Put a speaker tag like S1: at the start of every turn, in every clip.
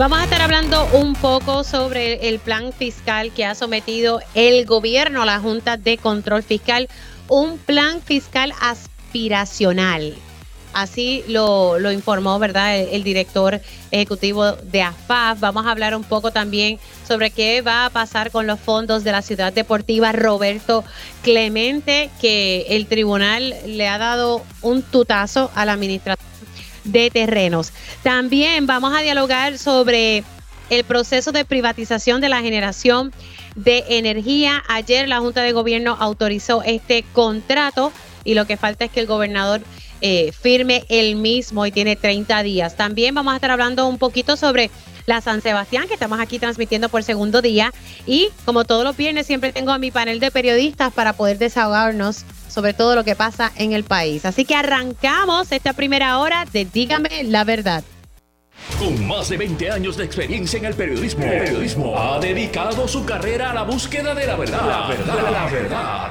S1: Vamos a estar hablando un poco sobre el plan fiscal que ha sometido el gobierno a la Junta de Control Fiscal, un plan fiscal aspiracional. Así lo, informó, ¿verdad? El, director ejecutivo de AFAF. Vamos a hablar un poco también sobre qué va a pasar con los fondos de la ciudad deportiva Roberto Clemente, que el tribunal le ha dado un tutazo a la administración de terrenos. También vamos a dialogar sobre el proceso de privatización de la generación de energía. Ayer la Junta de Gobierno autorizó este contrato y lo que falta es que el gobernador eh, firme el mismo y tiene 30 días. También vamos a estar hablando un poquito sobre la San Sebastián, que estamos aquí transmitiendo por segundo día. Y como todos los viernes, siempre tengo a mi panel de periodistas para poder desahogarnos sobre todo lo que pasa en el país. Así que arrancamos esta primera hora de Dígame la verdad.
S2: Con más de 20 años de experiencia en el periodismo, ha dedicado su carrera a la búsqueda de la verdad. La verdad, la verdad.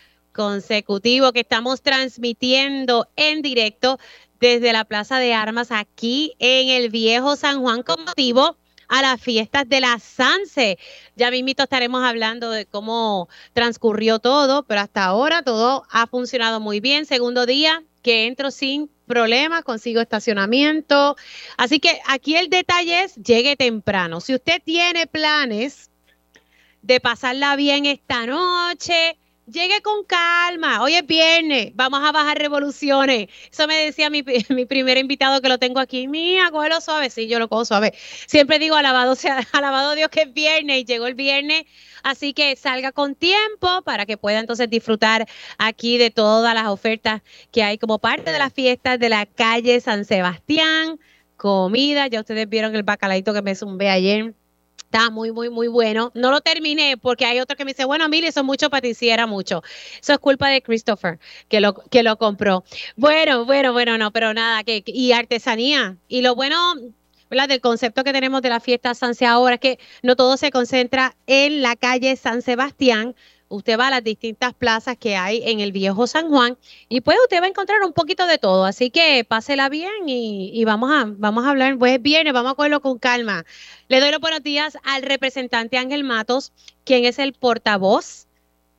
S1: consecutivo que estamos transmitiendo en directo desde la Plaza de Armas aquí en el Viejo San Juan con motivo a las fiestas de la Sanse. Ya mismito estaremos hablando de cómo transcurrió todo, pero hasta ahora todo ha funcionado muy bien. Segundo día que entro sin problemas, consigo estacionamiento. Así que aquí el detalle es, llegue temprano. Si usted tiene planes de pasarla bien esta noche, llegue con calma. Hoy es viernes, vamos a bajar revoluciones. Eso me decía mi, mi primer invitado que lo tengo aquí. Mía, cógelo suave. Sí, yo lo cojo suave. Siempre digo, alabado sea, alabado Dios que es viernes y llegó el viernes. Así que salga con tiempo para que pueda entonces disfrutar aquí de todas las ofertas que hay como parte de las fiestas de la calle San Sebastián. Comida, ya ustedes vieron el bacalaito que me zumbé ayer Está muy, muy, muy bueno. No lo terminé porque hay otro que me dice, bueno, mire, eso es mucho para ti, sí era mucho. Eso es culpa de Christopher, que lo, que lo compró. Bueno, bueno, bueno, no, pero nada, que, y artesanía. Y lo bueno, ¿verdad? Del concepto que tenemos de la fiesta Sanse ahora es que no todo se concentra en la calle San Sebastián, usted va a las distintas plazas que hay en el viejo San Juan y pues usted va a encontrar un poquito de todo. Así que pásela bien y, vamos, a, vamos a hablar, pues viene, vamos a cogerlo con calma. Le doy los buenos días al representante Ángel Matos, quien es el portavoz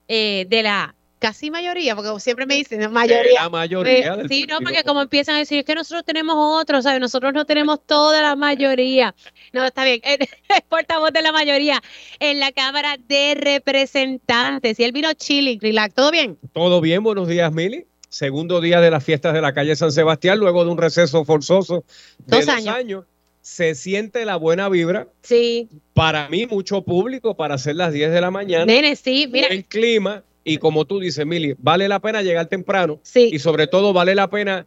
S1: eh, de la casi mayoría, porque siempre me dicen mayoría.
S3: La mayoría.
S1: Eh, sí, no, porque como empiezan a decir, es que nosotros tenemos otros, ¿sabes? Nosotros no tenemos toda la mayoría. No, está bien, es portavoz de la mayoría en la Cámara de Representantes. Y él vino chilling, relax, ¿todo bien?
S3: Todo bien, buenos días, Mili. Segundo día de las fiestas de la calle San Sebastián, luego de un receso forzoso de dos, años. se siente la buena vibra.
S1: Sí.
S3: Para mí, mucho público para hacer las 10 de la mañana.
S1: Nene, sí, mira.
S3: El clima, y como tú dices, Mili, vale la pena llegar temprano
S1: sí.
S3: y sobre todo vale la pena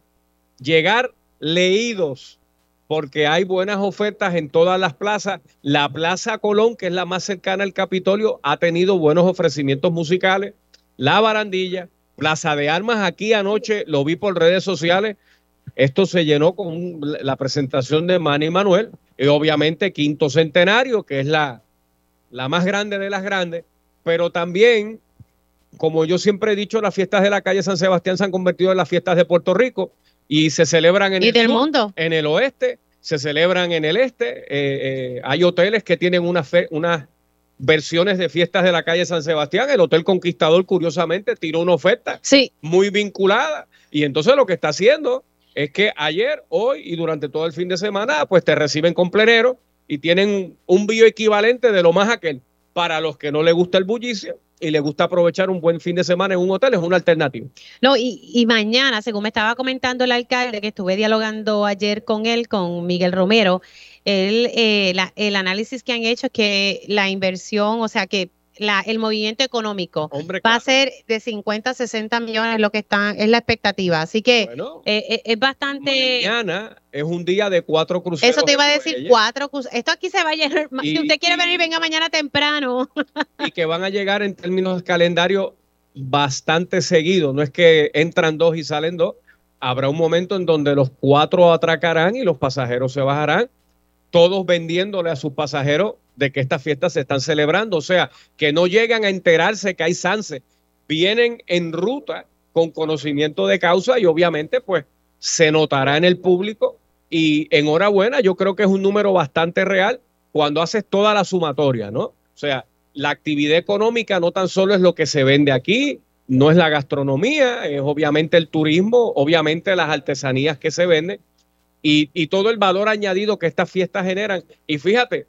S3: llegar leídos porque hay buenas ofertas en todas las plazas. La Plaza Colón, que es la más cercana al Capitolio, ha tenido buenos ofrecimientos musicales. La Barandilla, Plaza de Armas, aquí anoche lo vi por redes sociales. Esto se llenó con la presentación de Manny Manuel y obviamente Quinto Centenario, que es la, la más grande de las grandes, pero también como yo siempre he dicho, las fiestas de la calle San Sebastián se han convertido en las fiestas de Puerto Rico y se celebran en
S1: el del mundo.
S3: en el oeste, se celebran en el este. Eh, eh, hay hoteles que tienen unas versiones de fiestas de la calle San Sebastián. El Hotel Conquistador, curiosamente, tiró una oferta
S1: sí.
S3: muy vinculada. Y entonces lo que está haciendo es que ayer, hoy y durante todo el fin de semana, pues te reciben con plenero y tienen un bioequivalente de lo más aquel. Para los que no les gusta el bullicio, y le gusta aprovechar un buen fin de semana en un hotel, es una alternativa.
S1: No, y, mañana, según me estaba comentando el alcalde, que estuve dialogando ayer con él, con Miguel Romero, él, eh, el análisis que han hecho es que la inversión, o sea, que la, el movimiento económico. va a ser de 50 a 60 millones lo que están, es la expectativa. Así que eh, eh, es bastante.
S3: Mañana es un día de cuatro cruceros.
S1: Eso te iba a decir, cuatro cruceros. Esto aquí se va a llenar. si usted quiere venir, venga mañana temprano.
S3: y que van a llegar en términos de calendario bastante seguido. No es que entran dos y salen dos. Habrá un momento en donde los cuatro atracarán y los pasajeros se bajarán, todos vendiéndole a sus pasajeros de que estas fiestas se están celebrando. O sea, que no llegan a enterarse que hay Sanse. Vienen en ruta con conocimiento de causa y obviamente pues se notará en el público y enhorabuena, yo creo que es un número bastante real cuando haces toda la sumatoria, ¿no? O sea, la actividad económica no tan solo es lo que se vende aquí, no es la gastronomía, es obviamente el turismo, obviamente las artesanías que se venden y, todo el valor añadido que estas fiestas generan. Y fíjate,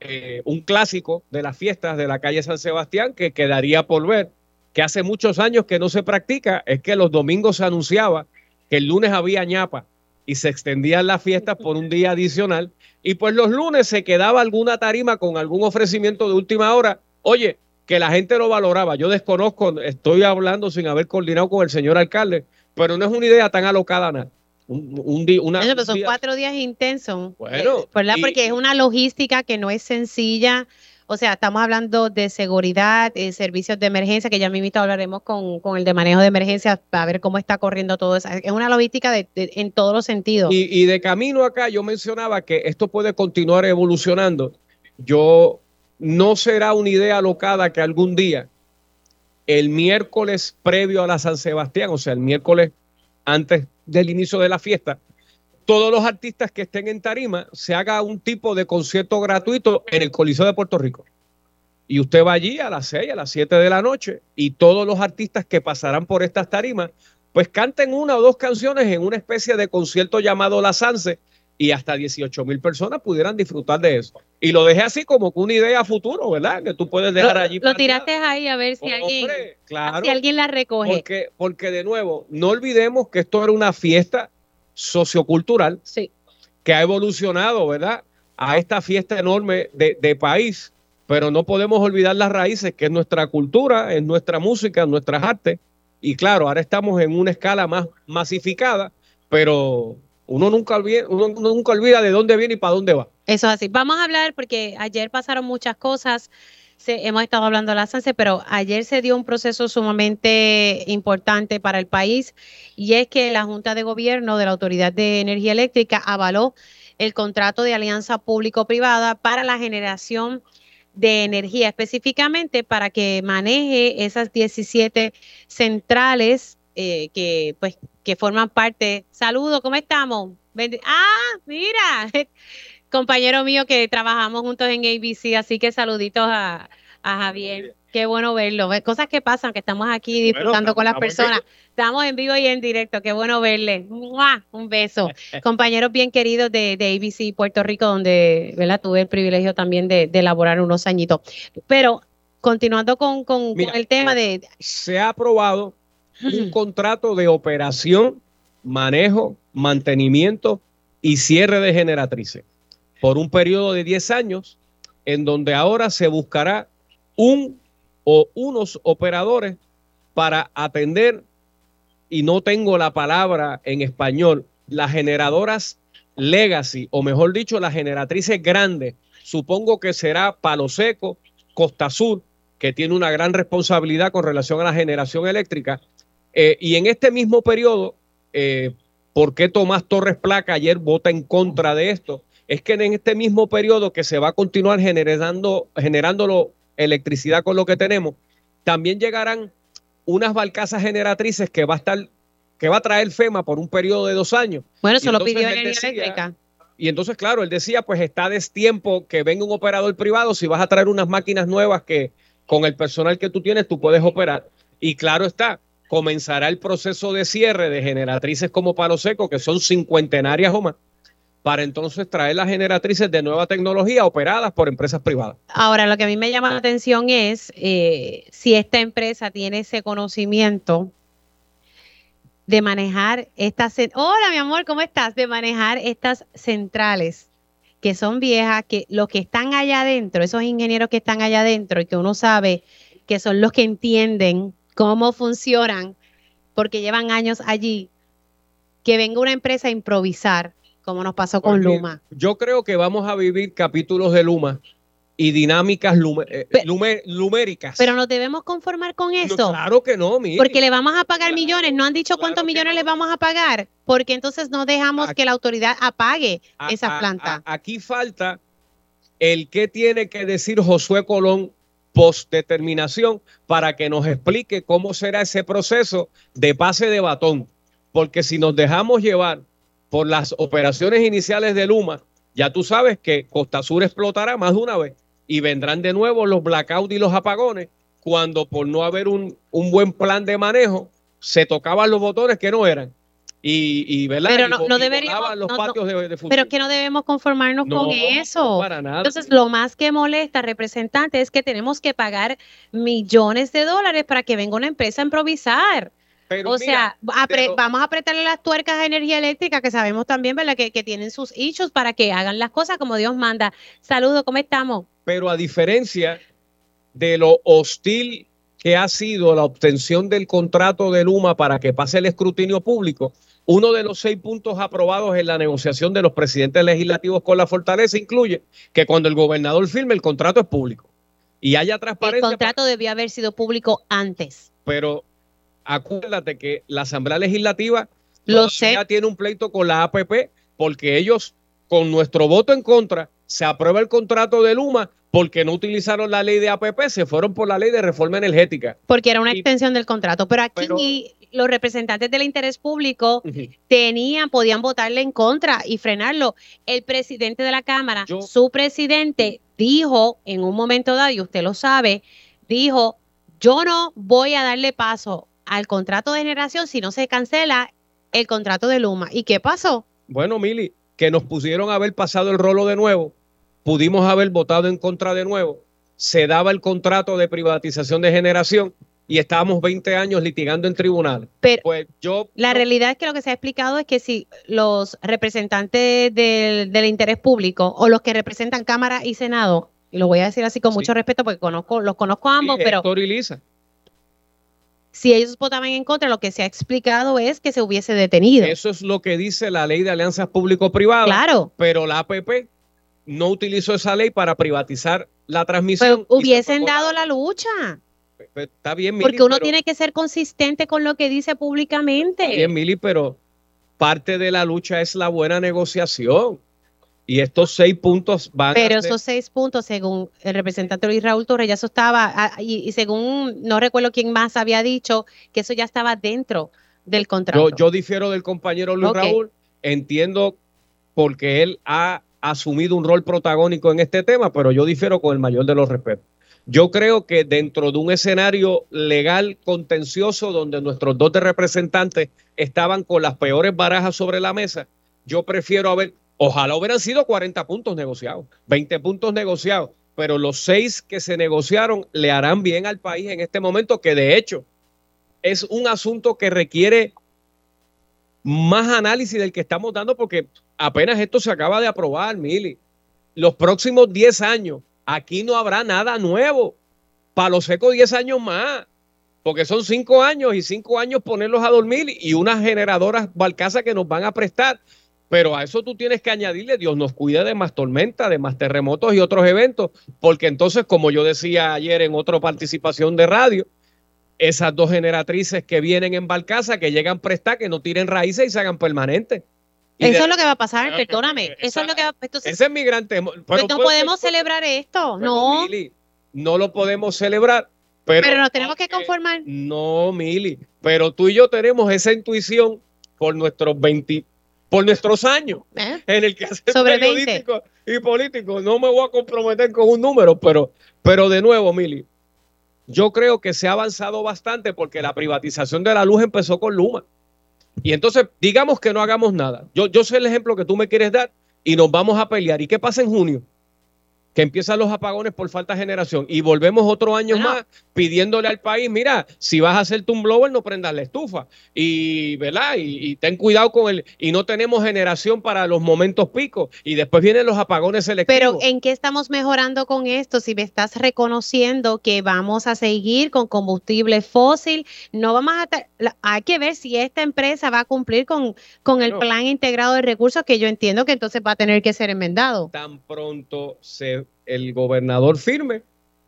S3: eh, un clásico de las fiestas de la calle San Sebastián que quedaría por ver, que hace muchos años que no se practica, es que los domingos se anunciaba que el lunes había ñapa y se extendían las fiestas por un día adicional. Y pues los lunes se quedaba alguna tarima con algún ofrecimiento de última hora. Oye, que la gente lo valoraba. Yo desconozco, estoy hablando sin haber coordinado con el señor alcalde, pero no es una idea tan alocada nada.
S1: Un, día, una, son cuatro días intensos. Bueno, eh, ¿verdad? Porque es una logística que no es sencilla. O sea, estamos hablando de seguridad, de servicios de emergencia, que ya mismo hablaremos con, con, el de manejo de emergencia para ver cómo está corriendo todo eso. Es una logística de, en todos los sentidos.
S3: Y, y de camino acá, yo mencionaba que esto puede continuar evolucionando. Yo no será una idea alocada que algún día, el miércoles previo a la San Sebastián, o sea, el miércoles antes del inicio de la fiesta, todos los artistas que estén en tarima se haga un tipo de concierto gratuito en el Coliseo de Puerto Rico. Y usted va allí a las 6, a las 7 de la noche y todos los artistas que pasarán por estas tarimas, pues canten una o dos canciones en una especie de concierto llamado La Sanse y hasta 18 mil personas pudieran disfrutar de eso. Y lo dejé así como una idea futuro, ¿verdad? Que tú puedes dejar allí.
S1: Lo tiraste ahí a ver si, alguien, si alguien la recoge.
S3: Porque, porque de nuevo, no olvidemos que esto era una fiesta sociocultural que ha evolucionado, ¿verdad? A esta fiesta enorme de, país, pero no podemos olvidar las raíces, que es nuestra cultura, es nuestra música, nuestras artes. Y claro, ahora estamos en una escala más masificada, pero uno nunca, olvida, uno nunca olvida de dónde viene y para dónde va.
S1: Eso es así. Vamos a hablar porque ayer pasaron muchas cosas hemos estado hablando de la SANSE, pero ayer se dio un proceso sumamente importante para el país y es que la Junta de Gobierno de la Autoridad de Energía Eléctrica avaló el contrato de alianza público-privada para la generación de energía, específicamente para que maneje esas 17 centrales eh, que pues que forman parte. Saludos, ¿cómo estamos? Ah, mira, compañero mío que trabajamos juntos en ABC, así que saluditos a, Javier. Qué bueno verlo. Cosas que pasan, que estamos aquí disfrutando con las personas. Estamos en vivo y en directo. Qué bueno verle. Un beso. Compañeros bien queridos de, ABC Puerto Rico, donde ¿verdad? tuve el privilegio también de, elaborar unos añitos. Pero continuando con, con el tema de...
S3: Se ha aprobado un contrato de operación, manejo, mantenimiento y cierre de generatrices por un periodo de 10 años, en donde ahora se buscará un o unos operadores para atender, y no tengo la palabra en español, las generadoras legacy, o mejor dicho, las generatrices grandes. Supongo que será Palo Seco, Costa Sur, que tiene una gran responsabilidad con relación a la generación eléctrica. Eh, y en este mismo periodo, eh, ¿por qué Tomás Torres Placa ayer vota en contra de esto? Es que en este mismo periodo que se va a continuar generando, generando electricidad con lo que tenemos, también llegarán unas barcazas generatrices que va a estar, que va a traer FEMA por un periodo de dos años.
S1: Bueno, eso lo pidió Energía Eléctrica.
S3: Y entonces, claro, él decía, pues está destiempo que venga un operador privado, si vas a traer unas máquinas nuevas que con el personal que tú tienes tú puedes operar. Y claro está, comenzará el proceso de cierre de generatrices como Palo Seco, que son cincuentenarias o más para entonces traer las generatrices de nueva tecnología operadas por empresas privadas.
S1: Ahora, lo que a mí me llama la atención es eh, si esta empresa tiene ese conocimiento de manejar estas... Hola, mi amor, ¿cómo estás? De manejar estas centrales que son viejas, que los que están allá adentro, esos ingenieros que están allá adentro y que uno sabe que son los que entienden cómo funcionan, porque llevan años allí, que venga una empresa a improvisar, como nos pasó con
S3: Porque
S1: Luma.
S3: Yo creo que vamos a vivir capítulos de Luma y dinámicas lume- eh,
S1: Pe-
S3: lume- luméricas.
S1: Pero nos debemos conformar con
S3: No,
S1: eso.
S3: claro que no, mire.
S1: Porque le vamos a pagar
S3: Claro,
S1: millones, no han dicho
S3: claro
S1: cuántos millones
S3: no.
S1: le vamos a pagar, porque entonces no dejamos
S3: Aquí-
S1: que la autoridad apague
S3: A-
S1: esa planta.
S3: a- aquí falta el que tiene que decir Josué Colón post determinación para que nos explique cómo será ese proceso de pase de batón. Porque si nos dejamos llevar por las operaciones iniciales de Luma, ya tú sabes que Costa Sur explotará más de una vez y vendrán de nuevo los blackouts y los apagones cuando por no haber un, un buen plan de manejo se tocaban los botones que no eran. Y, y, ¿verdad?
S1: Pero no- no deberíamos-
S3: los
S1: no, no,
S3: patios de.
S1: Pero es que no debemos conformarnos
S3: No,
S1: con eso.
S3: para nada.
S1: Entonces, lo más que molesta, representante, es que tenemos que pagar millones de dólares para que venga una empresa a improvisar.
S3: Pero
S1: o
S3: mira,
S1: sea,
S3: pero-
S1: vamos a apretarle las tuercas a energía eléctrica, que sabemos también, ¿verdad?, que, que tienen sus issues para que hagan las cosas como Dios manda. Saludos, ¿cómo estamos?
S3: pero a diferencia de lo hostil que ha sido la obtención del contrato de Luma para que pase el escrutinio público, uno de los seis puntos aprobados en la negociación de los presidentes legislativos con la fortaleza incluye que cuando el gobernador firme el contrato es público y haya
S1: El
S3: transparencia.
S1: contrato debió haber sido público antes.
S3: Pero acuérdate que la Asamblea Legislativa
S1: Lo sé.
S3: ya tiene un pleito con la APP porque ellos, con nuestro voto en contra, se aprueba el contrato de Luma porque no utilizaron la ley de APP, se fueron por la ley de reforma energética.
S1: Porque era una
S3: Y-
S1: extensión del contrato. Pero aquí
S3: Pero-
S1: los representantes del interés público tenían, podían votarle en contra y frenarlo. El presidente de la Cámara,
S3: Yo-
S1: su presidente, dijo en un momento dado, y usted lo sabe, dijo, yo no voy a darle paso al contrato de generación si no se cancela el contrato de Luma. ¿Y qué pasó?
S3: Bueno, Mili, que nos pusieron a haber pasado el rolo de nuevo, pudimos haber votado en contra de nuevo, se daba el contrato de privatización de generación y estábamos 20 años litigando en tribunales.
S1: Pero
S3: Pues yo...
S1: la realidad es que lo que se ha explicado es que si los representantes del, del interés público o los que representan Cámara y Senado, y lo voy a decir así con
S3: Sí.
S1: mucho respeto porque conozco, los conozco a ambos,
S3: Sí,
S1: pero
S3: Lisa.
S1: Si ellos votaban en contra, lo que se ha explicado es que se hubiese detenido.
S3: Eso es lo que dice la ley de alianzas público-privadas.
S1: claro,
S3: Pero la APP no utilizó esa ley para privatizar la transmisión.
S1: pero hubiesen dado la lucha,
S3: Pues, Está bien, Mili,
S1: porque uno
S3: pero-
S1: tiene que ser consistente con lo que dice
S3: Está
S1: públicamente.
S3: bien, Mili, pero parte de la lucha es la buena negociación. Y estos seis puntos van
S1: Pero
S3: a ser-
S1: esos seis puntos, según el representante Luis Raúl Torres, ya eso estaba, ah, y, y según no recuerdo quién más había dicho, que eso ya estaba dentro del contrato.
S3: yo, yo difiero del compañero Luis. Raúl. Entiendo porque él ha asumido un rol protagónico en este tema, pero yo difiero con el mayor de los respetos. Yo creo que dentro de un escenario legal contencioso donde nuestros dos representantes estaban con las peores barajas sobre la mesa, yo prefiero haber, ojalá hubieran sido 40 puntos negociados, 20 puntos negociados, pero los seis que se negociaron le harán bien al país en este momento, que de hecho es un asunto que requiere más análisis del que estamos dando porque apenas esto se acaba de aprobar, Mili. Los próximos 10 años, aquí no habrá nada nuevo. Para los secos 10 años más. Porque son 5 años y 5 años ponerlos a dormir y unas generadoras Balcasa que nos van a prestar. Pero a eso tú tienes que añadirle, Dios nos cuida de más tormenta, de más terremotos y otros eventos. Porque entonces, como yo decía ayer en otra participación de radio, esas dos generatrices que vienen en Balcasa, que llegan prestar, que no tiren raíces y se hagan permanentes. Y
S1: Eso
S3: de-
S1: es lo que va a pasar, perdóname.
S3: esa-
S1: Eso es lo que va Entonces,
S3: Ese es mi gran temor. Pero
S1: pues no podemos celebrar esto,
S3: pero,
S1: no.
S3: Mili, no lo podemos celebrar. Pero,
S1: Pero nos tenemos que conformar.
S3: No, Mili. Pero tú y yo tenemos esa intuición por nuestros 20, por nuestros años
S1: ¿eh?
S3: en el que hacer
S1: Sobre 20.
S3: periodístico y político. No me voy a comprometer con un número, pero, pero de nuevo, Mili, yo creo que se ha avanzado bastante porque la privatización de la luz empezó con Luma. Y entonces, digamos que no hagamos nada. Yo, yo sé el ejemplo que tú me quieres dar y nos vamos a pelear. ¿Y qué pasa en junio? Que empiezan los apagones por falta de generación y volvemos otro año más pidiéndole al país, mira, si vas a hacerte un blower, no prendas la estufa. Y, ¿verdad? Y, ten cuidado con el, y no tenemos generación para los momentos picos. Y después vienen los apagones selectivos.
S1: Pero ¿en qué estamos mejorando con esto? Si me estás reconociendo que vamos a seguir con combustible fósil, no vamos a, hay que ver si esta empresa va a cumplir con, con el plan integrado de recursos que yo entiendo que entonces va a tener que ser enmendado.
S3: Tan pronto se el gobernador firme.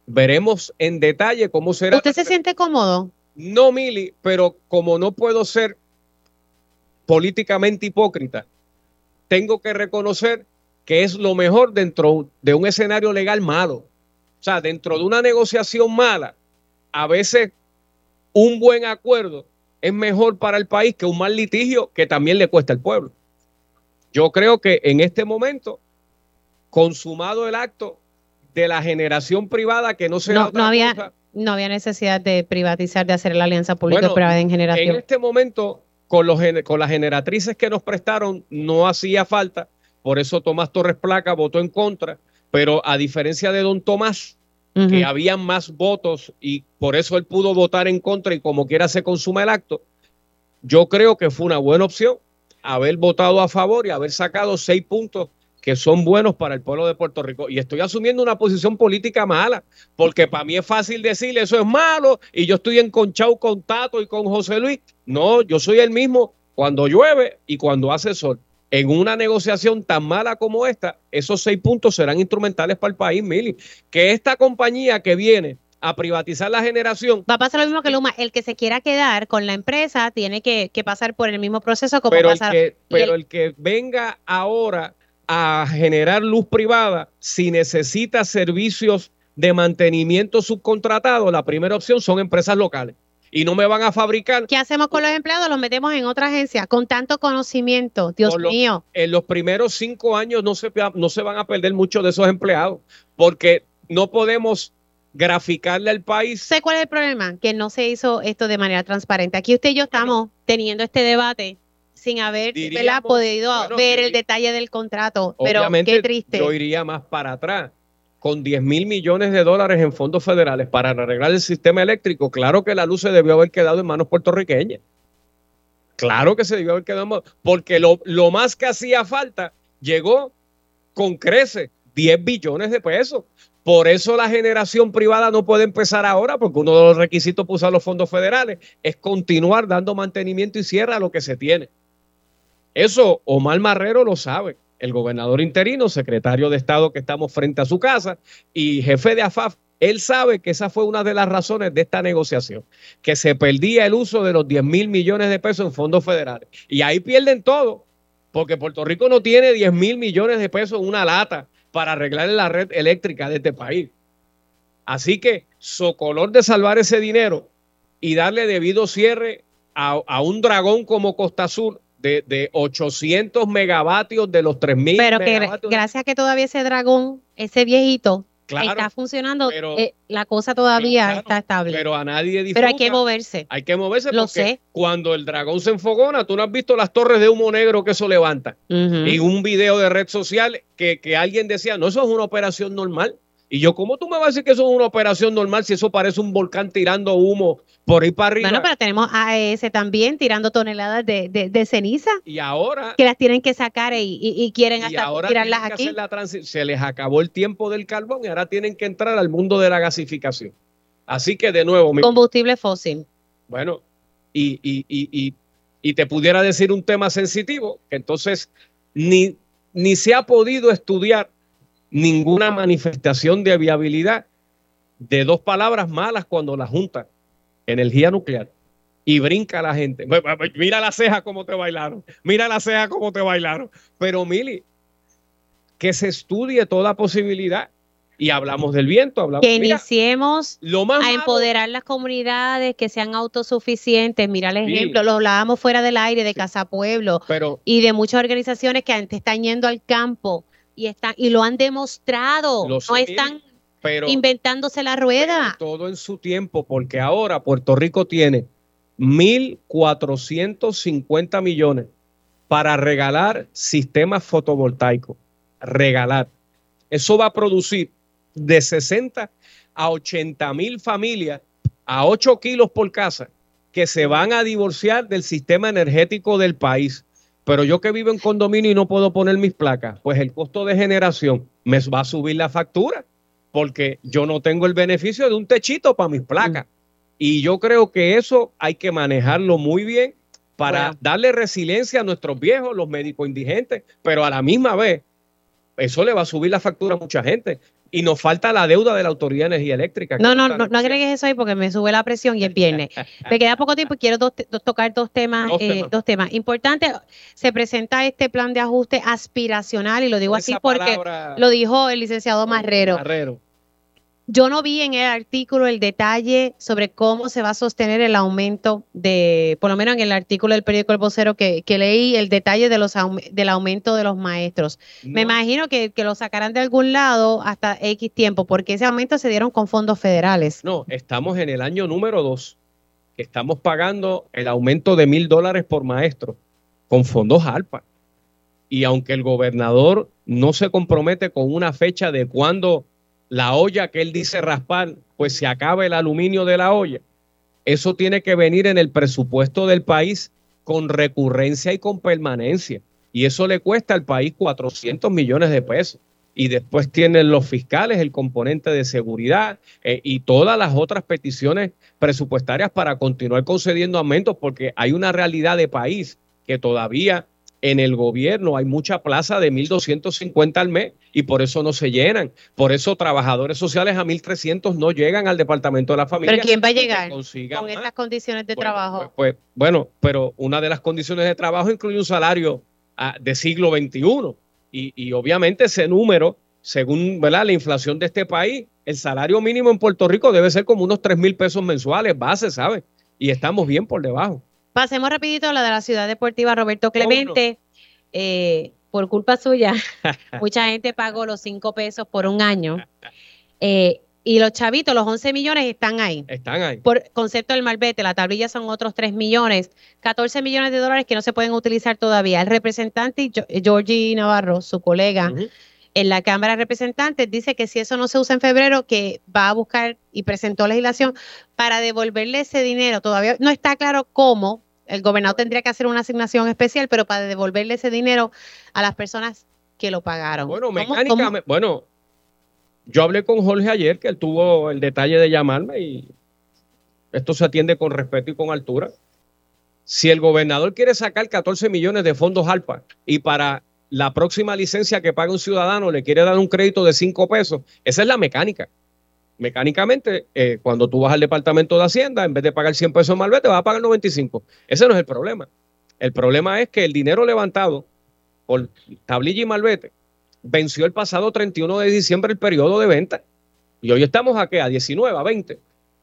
S3: Veremos en detalle cómo será.
S1: ¿Usted se siente cómodo?
S3: No, Mili, pero como no puedo ser políticamente hipócrita, tengo que reconocer que es lo mejor dentro de un escenario legal malo. O sea, dentro de una negociación mala, a veces un buen acuerdo es mejor para el país que un mal litigio que también le cuesta al pueblo. Yo creo que en este momento, consumado el acto, de la generación privada que no se
S1: no, no había no había necesidad de privatizar de hacer la alianza pública privada en generación.
S3: en este momento con los con las generatrices que nos prestaron no hacía falta. Por eso Tomás Torres Placa votó en contra pero a diferencia de don Tomás que habían más votos y por eso él pudo votar en contra y como quiera se consuma el acto yo creo que fue una buena opción haber votado a favor y haber sacado seis puntos que son buenos para el pueblo de Puerto Rico. Y estoy asumiendo una posición política mala, porque para mí es fácil decirle eso es malo y yo estoy enconchado con Tato y con José Luis. No, yo soy el mismo cuando llueve y cuando hace sol. En una negociación tan mala como esta, esos seis puntos serán instrumentales para el país, Mili. Que esta compañía que viene a privatizar la generación.
S1: Va a pasar lo mismo que Luma. El que se quiera quedar con la empresa tiene que, pasar por el mismo proceso como
S3: pero pero el que venga ahora a generar luz privada si necesita servicios de mantenimiento subcontratado, la primera opción son empresas locales. Y no me van a fabricar.
S1: ¿Qué hacemos con los empleados? Los metemos en otra agencia con tanto conocimiento. Dios mío.
S3: En los primeros cinco años no se, no se van a perder muchos de esos empleados porque no podemos graficarle al país.
S1: ¿Sé cuál es el problema? Que no se hizo esto de manera transparente. Aquí usted y yo estamos teniendo este debate sin haber podido ver el detalle del contrato. Pero qué triste.
S3: Yo iría más para atrás. Con 10 mil millones de dólares en fondos federales para arreglar el sistema eléctrico, claro que la luz se debió haber quedado en manos puertorriqueñas. Claro que se debió haber quedado en manos, porque lo, lo más que hacía falta llegó con crece 10 billones de pesos. Por eso la generación privada no puede empezar ahora, porque uno de los requisitos para usar los fondos federales es continuar dando mantenimiento y cierre a lo que se tiene. Eso Omar Marrero lo sabe, el gobernador interino, secretario de Estado que estamos frente a su casa y jefe de AFAF. Él sabe que esa fue una de las razones de esta negociación, que se perdía el uso de los 10 mil millones de pesos en fondos federales. Y ahí pierden todo, porque Puerto Rico no tiene 10 mil millones de pesos en una lata para arreglar la red eléctrica de este país. Así que, socolor de salvar ese dinero y darle debido cierre a, a un dragón como Costa Sur de, de 800 megavatios de los 3000
S1: Pero que gracias a que todavía ese dragón, ese viejito, está funcionando, eh, la cosa todavía está estable.
S3: Pero a nadie
S1: disfruta. Pero hay que moverse.
S3: Hay que moverse Lo sé. cuando el dragón se enfogona, tú no has visto las torres de humo negro que eso levanta. Y un video de red social que, que alguien decía, no, eso es una operación normal. Y yo, ¿cómo tú me vas a decir que eso es una operación normal si eso parece un volcán tirando humo por ahí para arriba?
S1: Bueno, pero tenemos AES también tirando toneladas de, ceniza.
S3: Y ahora.
S1: Que las tienen que sacar y, quieren hasta tirarlas aquí.
S3: se les acabó el tiempo del carbón y ahora tienen que entrar al mundo de la gasificación. Así que, de nuevo.
S1: Combustible fósil.
S3: Bueno, y, y, y te pudiera decir un tema sensitivo, que entonces ni, ni se ha podido estudiar ninguna manifestación de viabilidad de dos palabras malas cuando la junta energía nuclear y brinca la gente. Mira la ceja como te bailaron, mira la ceja como te bailaron. Pero Mili, que se estudie toda posibilidad. Y hablamos del viento, hablamos
S1: Que iniciemos a empoderar las comunidades, que sean autosuficientes. Mira el ejemplo, lo hablábamos fuera del aire de Casa Pueblo y de muchas organizaciones que antes están yendo al campo y están y lo han demostrado. no están inventándose la rueda.
S3: Todo en su tiempo, porque ahora Puerto Rico tiene 1.450 millones para regalar sistemas fotovoltaicos. Regalar. eso va a producir de 60 a 80 mil familias a 8 kilos por casa que se van a divorciar del sistema energético del país. Pero yo que vivo en condominio y no puedo poner mis placas, pues el costo de generación me va a subir la factura porque yo no tengo el beneficio de un techito para mis placas. Y yo creo que eso hay que manejarlo muy bien para darle resiliencia a nuestros viejos, los médicos indigentes, pero a la misma vez, eso le va a subir la factura a mucha gente. Y nos falta la deuda de la Autoridad de Energía Eléctrica.
S1: No, no, no, no, agregues eso ahí porque me sube la presión y el viernes. me queda poco tiempo y quiero tocar dos temas, dos, eh, temas. dos temas. Importante, se presenta este plan de ajuste aspiracional y lo digo así porque lo dijo el licenciado Marrero. Marrero yo no vi en el artículo el detalle sobre cómo se va a sostener el aumento de, por lo menos en el artículo del periódico El Vocero que, leí, el detalle de los, del aumento de los maestros. Me imagino que, que, lo sacarán de algún lado hasta X tiempo, porque ese aumento se dieron con fondos federales.
S3: No, estamos en el año número dos, que estamos pagando el aumento de mil dólares por maestro con fondos ALPA. Y aunque el gobernador no se compromete con una fecha de cuándo la olla que él dice raspar, pues se acaba el aluminio de la olla. Eso tiene que venir en el presupuesto del país con recurrencia y con permanencia. Y eso le cuesta al país 400 millones de pesos. Y después tienen los fiscales, el componente de seguridad eh, y todas las otras peticiones presupuestarias para continuar concediendo aumentos, porque hay una realidad de país que todavía en el gobierno hay mucha plaza de 1.250 al mes y por eso no se llenan. Por eso trabajadores sociales a 1.300 no llegan al departamento de la familia.
S1: ¿Pero quién va a llegar con estas condiciones de trabajo?
S3: Pues, pues, bueno, pero una de las condiciones de trabajo incluye un salario ah, de siglo XXI y, y obviamente ese número, según ¿verdad? la inflación de este país, el salario mínimo en Puerto Rico debe ser como unos 3 mil pesos mensuales, base, ¿sabes? Y estamos bien por debajo.
S1: Pasemos rapidito a la de la ciudad deportiva Roberto Clemente. Eh, por culpa suya, mucha gente pagó los cinco pesos por un año. Eh, y los chavitos, los 11 millones están ahí.
S3: Están ahí.
S1: Por concepto del malvete, la tablilla son otros 3 millones, 14 millones de dólares que no se pueden utilizar todavía. El representante Georgie Navarro, su colega, en la Cámara de Representantes, dice que si eso no se usa en febrero, que va a buscar y presentó legislación para devolverle ese dinero. Todavía no está claro cómo, el gobernador tendría que hacer una asignación especial, pero para devolverle ese dinero a las personas que lo pagaron.
S3: Bueno, mecánicamente, bueno, yo hablé con Jorge ayer, que él tuvo el detalle de llamarme y esto se atiende con respeto y con altura. Si el gobernador quiere sacar 14 millones de fondos ALPA y para la próxima licencia que paga un ciudadano le quiere dar un crédito de 5 pesos, esa es la mecánica. Mecánicamente, eh, cuando tú vas al departamento de Hacienda, en vez de pagar 100 pesos malvete, vas a pagar 95. Ese no es el problema. El problema es que el dinero levantado por tablilla y malvete venció el pasado 31 de diciembre el periodo de venta. Y hoy estamos aquí a 19, a 20.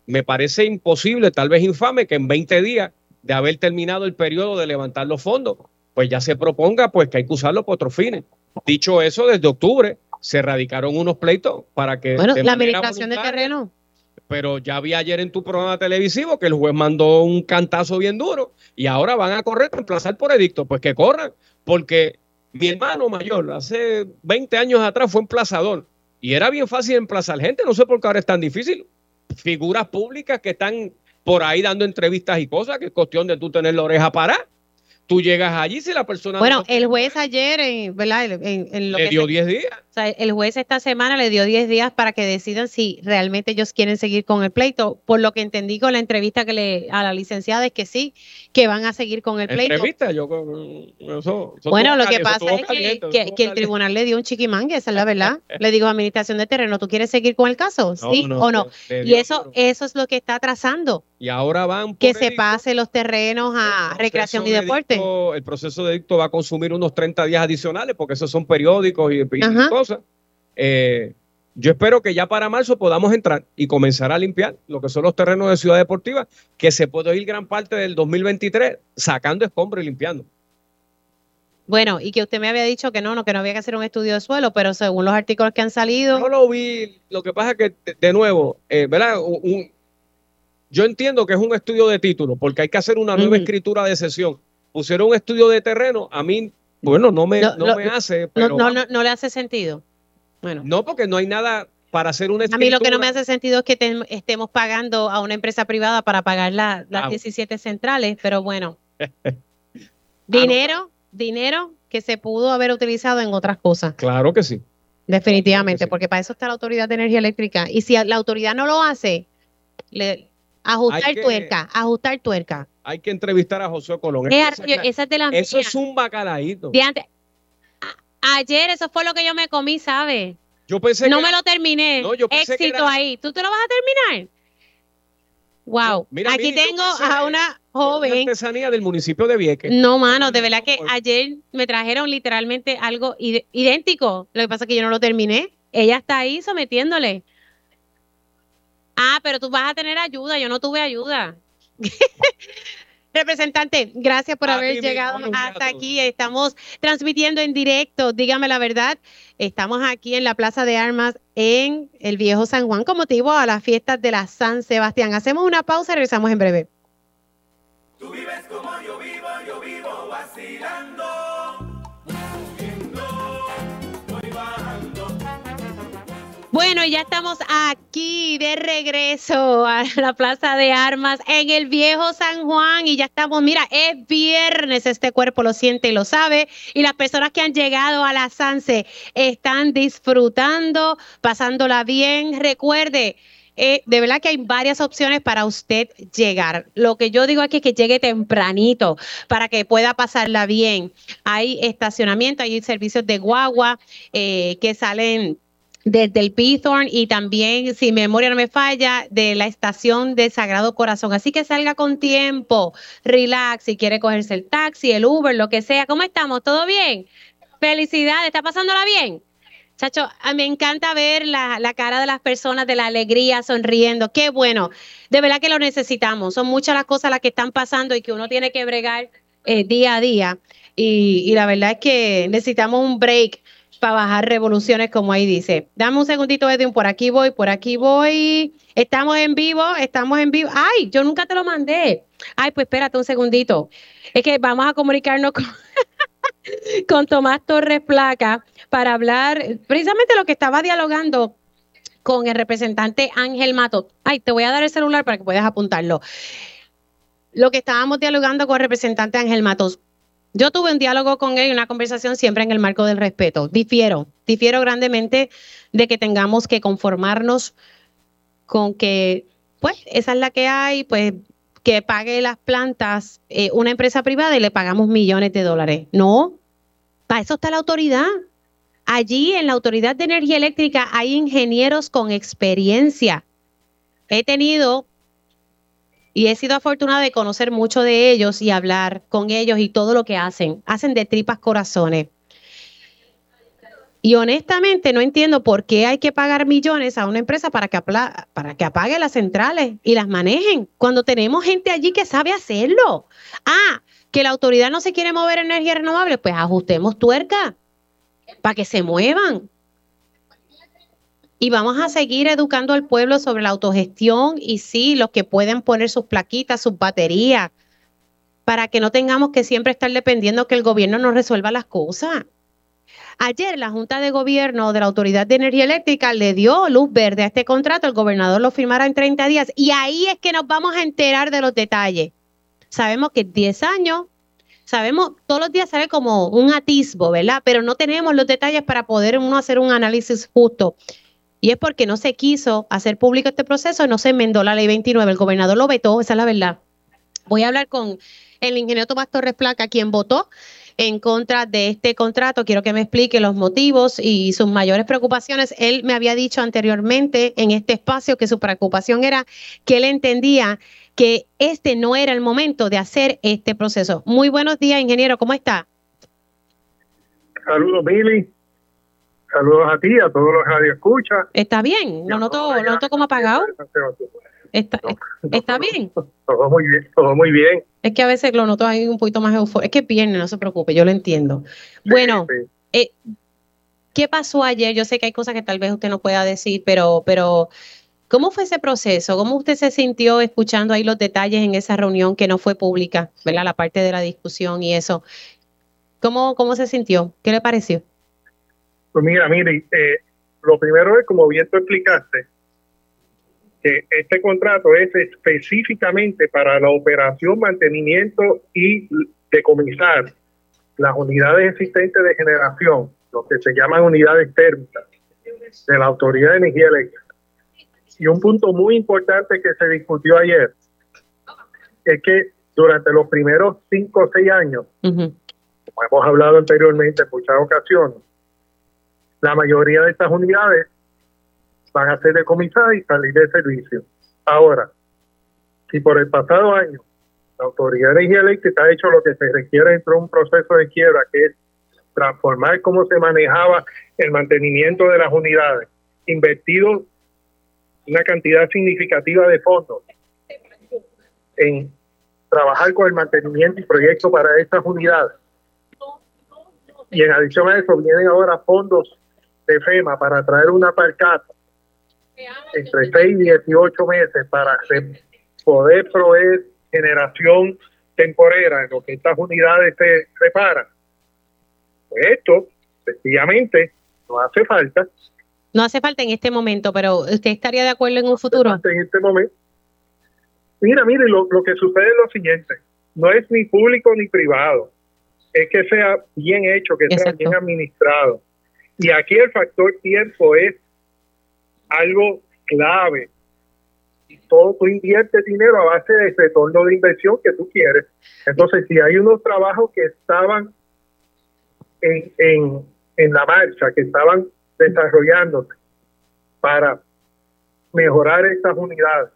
S3: Me parece imposible, tal vez infame, que en 20 días de haber terminado el periodo de levantar los fondos, pues ya se proponga pues que hay que usarlo para otros fines. Dicho eso, desde octubre se radicaron unos pleitos para que...
S1: Bueno, la administración de terreno.
S3: Pero ya vi ayer en tu programa televisivo que el juez mandó un cantazo bien duro y ahora van a correr a emplazar por edicto. Pues que corran, porque mi hermano mayor hace 20 años atrás fue emplazador y era bien fácil emplazar gente, no sé por qué ahora es tan difícil. Figuras públicas que están por ahí dando entrevistas y cosas, que es cuestión de tú tener la oreja parada tú llegas allí si la persona...
S1: Bueno, el juez ayer, en, ¿verdad? En,
S3: le dio 10 días.
S1: Sea, el juez esta semana le dio 10 días para que decidan si realmente ellos quieren seguir con el pleito. Por lo que entendí con la entrevista que le a la licenciada es que sí, que van a seguir con el pleito.
S3: ¿Entrevista? Yo,
S1: bueno, lo que pasa es que, que, el tribunal le dio un chiquimangue, esa es la verdad. le digo, administración de terreno, ¿tú quieres seguir con el caso? ¿Sí o no? y eso, eso es lo que está atrasando.
S3: Y ahora van...
S1: Que se pase los terrenos a recreación y deporte
S3: el proceso de dicto va a consumir unos 30 días adicionales porque esos son periódicos y, cosas. Eh, yo espero que ya para marzo podamos entrar y comenzar a limpiar lo que son los terrenos de Ciudad Deportiva, que se puede ir gran parte del 2023 sacando escombros y limpiando.
S1: Bueno, y que usted me había dicho que no, no, que no había que hacer un estudio de suelo, pero según los artículos que han salido.
S3: No lo vi. Lo que pasa es que, de nuevo, eh, ¿verdad? yo entiendo que es un estudio de título, porque hay que hacer una nueva escritura de sesión pusieron un estudio de terreno, a mí, bueno, no me, no, me hace.
S1: no, no, le hace sentido. Bueno.
S3: No, porque no hay nada para hacer una
S1: A mí lo que no
S3: escritura.
S1: me hace sentido es que te- estemos pagando a una empresa privada para pagar la- las
S3: Ah.
S1: 17 centrales, pero bueno. dinero, dinero que se pudo haber utilizado en otras cosas,
S3: Claro que sí.
S1: definitivamente,
S3: sí.
S1: porque para eso está la Autoridad de Energía Eléctrica. Y si la autoridad no lo hace, le, ajustar
S3: que-
S1: tuerca, ajustar tuerca.
S3: Hay que entrevistar a José Colón.
S1: Eh,
S3: Esa-
S1: es de las
S3: eso es un bacalaíto.
S1: Ayer eso fue lo que yo me comí, ¿sabes?
S3: Yo pensé
S1: No
S3: que
S1: me lo terminé.
S3: No, yo pensé que
S1: Éxito
S3: era-
S1: ahí. ¿Tú te lo vas a terminar? Wow.
S3: Mira,
S1: Aquí tengo a una
S3: una
S1: joven.
S3: artesanía del municipio de Vieques.
S1: No, mano, de verdad que ayer me trajeron literalmente algo idéntico. Lo que pasa es que yo no lo terminé. Ella está ahí sometiéndole. Ah, pero tú vas a tener ayuda. Yo no tuve ayuda. Representante, gracias por
S3: A
S1: haber llegado hasta aquí. Estamos transmitiendo en directo. Dígame la verdad. Estamos aquí en la Plaza de Armas en el Viejo San Juan con motivo a las fiestas de la San Sebastián. Hacemos una pausa y regresamos en breve. Bueno, ya estamos aquí de regreso a la Plaza de Armas en el Viejo San Juan y ya estamos, mira, es viernes, este cuerpo lo siente y lo sabe y las personas que han llegado a la Sanse están disfrutando, pasándola bien. Recuerde, eh, de verdad que hay varias opciones para usted llegar. Lo que yo digo aquí es que llegue tempranito para que pueda pasarla bien. Hay estacionamiento, hay servicios de guagua eh, que salen desde el Pithorn y también, si memoria no me falla, de la estación de Sagrado Corazón. Así que salga con tiempo, relax, si quiere cogerse el taxi, el Uber, lo que sea. ¿Cómo estamos? ¿Todo bien? Felicidades, ¿está pasándola bien? Chacho, a- me encanta ver la, la cara de las personas, de la alegría, sonriendo. Qué bueno. De verdad que lo necesitamos. Son muchas las cosas las que están pasando y que uno tiene que bregar eh, día a día. Y, y la verdad es que necesitamos un break para bajar revoluciones, como ahí dice. Dame un segundito, Edwin, por aquí voy, por aquí voy. Estamos en vivo, estamos en vivo. Ay, yo nunca te lo mandé. Ay, pues espérate un segundito. Es que vamos a comunicarnos con, con Tomás Torres Placa para hablar precisamente lo que estaba dialogando con el representante Ángel Mato. Ay, te voy a dar el celular para que puedas apuntarlo. Lo que estábamos dialogando con el representante Ángel Matos. Yo tuve un diálogo con él y una conversación siempre en el marco del respeto. Difiero, difiero grandemente de que tengamos que conformarnos con que, pues, esa es la que hay, pues, que pague las plantas eh, una empresa privada y le pagamos millones de dólares. No, para eso está la autoridad. Allí en la Autoridad de Energía Eléctrica hay ingenieros con experiencia. He tenido y he sido afortunada de conocer mucho de ellos y hablar con ellos y todo lo que hacen. Hacen de tripas corazones. Y honestamente no entiendo por qué hay que pagar millones a una empresa para que, para que apague las centrales y las manejen, cuando tenemos gente allí que sabe hacerlo. Ah, que la autoridad no se quiere mover energía renovable, pues ajustemos tuerca para que se muevan. Y vamos a seguir educando al pueblo sobre la autogestión y sí, los que pueden poner sus plaquitas, sus baterías, para que no tengamos que siempre estar dependiendo que el gobierno nos resuelva las cosas. Ayer la Junta de Gobierno de la Autoridad de Energía Eléctrica le dio luz verde a este contrato, el gobernador lo firmará en 30 días y ahí es que nos vamos a enterar de los detalles. Sabemos que 10 años, sabemos, todos los días sale como un atisbo, ¿verdad? Pero no tenemos los detalles para poder uno hacer un análisis justo. Y es porque no se quiso hacer público este proceso, no se enmendó la ley 29, el gobernador lo vetó, esa es la verdad. Voy a hablar con el ingeniero Tomás Torres Placa, quien votó en contra de este contrato. Quiero que me explique los motivos y sus mayores preocupaciones. Él me había dicho anteriormente en este espacio que su preocupación era que él entendía que este no era el momento de hacer este proceso. Muy buenos días, ingeniero, ¿cómo está?
S4: Saludos, Billy. Saludos a ti, a todos los radioescuchas.
S1: ¿Está bien? Lo noto, lo noto como apagado. ¿Está, está bien?
S4: Todo muy bien, todo muy bien.
S1: Es que a veces lo noto ahí un poquito más eufórico. Es que es viernes, no se preocupe, yo lo entiendo. Bueno,
S4: Sí,
S1: eh, ¿qué pasó ayer? Yo sé que hay cosas que tal vez usted no pueda decir, pero, pero ¿cómo fue ese proceso? ¿Cómo usted se sintió escuchando ahí los detalles en esa reunión que no fue pública, ¿verdad? La parte de la discusión y eso. ¿Cómo, cómo se sintió? ¿Qué le pareció?
S4: Pues mira, mire, eh, lo primero es, como bien tú explicaste, que este contrato es específicamente para la operación, mantenimiento y decomisar las unidades existentes de generación, lo que se llaman unidades térmicas de la Autoridad de Energía Eléctrica. Y un punto muy importante que se discutió ayer es que durante los primeros cinco o seis años, como hemos hablado anteriormente en muchas ocasiones, la mayoría de estas unidades van a ser decomisadas y salir de servicio. Ahora, si por el pasado año la Autoridad de Energía Eléctrica ha hecho lo que se requiere dentro de un proceso de quiebra, que es transformar cómo se manejaba el mantenimiento de las unidades, invertido una cantidad significativa de fondos en trabajar con el mantenimiento y proyectos para estas unidades. Y en adición a eso vienen ahora fondos de FEMA para traer una parcata entre 6 y 18 meses para poder proveer generación temporera en lo que estas unidades se reparan. Pues esto, sencillamente, no hace falta.
S1: No hace falta en este momento, pero ¿usted estaría de acuerdo en un futuro?
S4: En este momento. Mira, mire, lo, lo que sucede es lo siguiente, no es ni público ni privado, es que sea bien hecho, que sea bien administrado. Y aquí el factor tiempo es algo clave. Y todo tú inviertes dinero a base de retorno de inversión que tú quieres. Entonces, si hay unos trabajos que estaban en, en, en la marcha, que estaban desarrollándose para mejorar estas unidades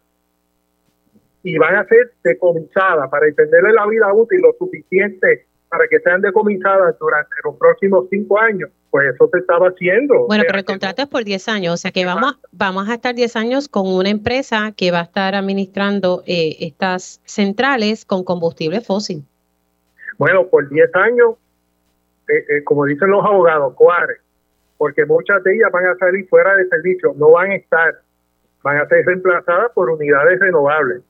S4: y van a ser decomisadas para extenderle la vida útil lo suficiente para que sean decomisadas durante los próximos cinco años, pues eso se estaba haciendo.
S1: Bueno, pero el contrato es por 10 años, o sea que vamos, vamos a estar 10 años con una empresa que va a estar administrando eh, estas centrales con combustible fósil.
S4: Bueno, por 10 años, eh, eh, como dicen los abogados, cuare, porque muchas de ellas van a salir fuera de servicio, no van a estar, van a ser reemplazadas por unidades renovables.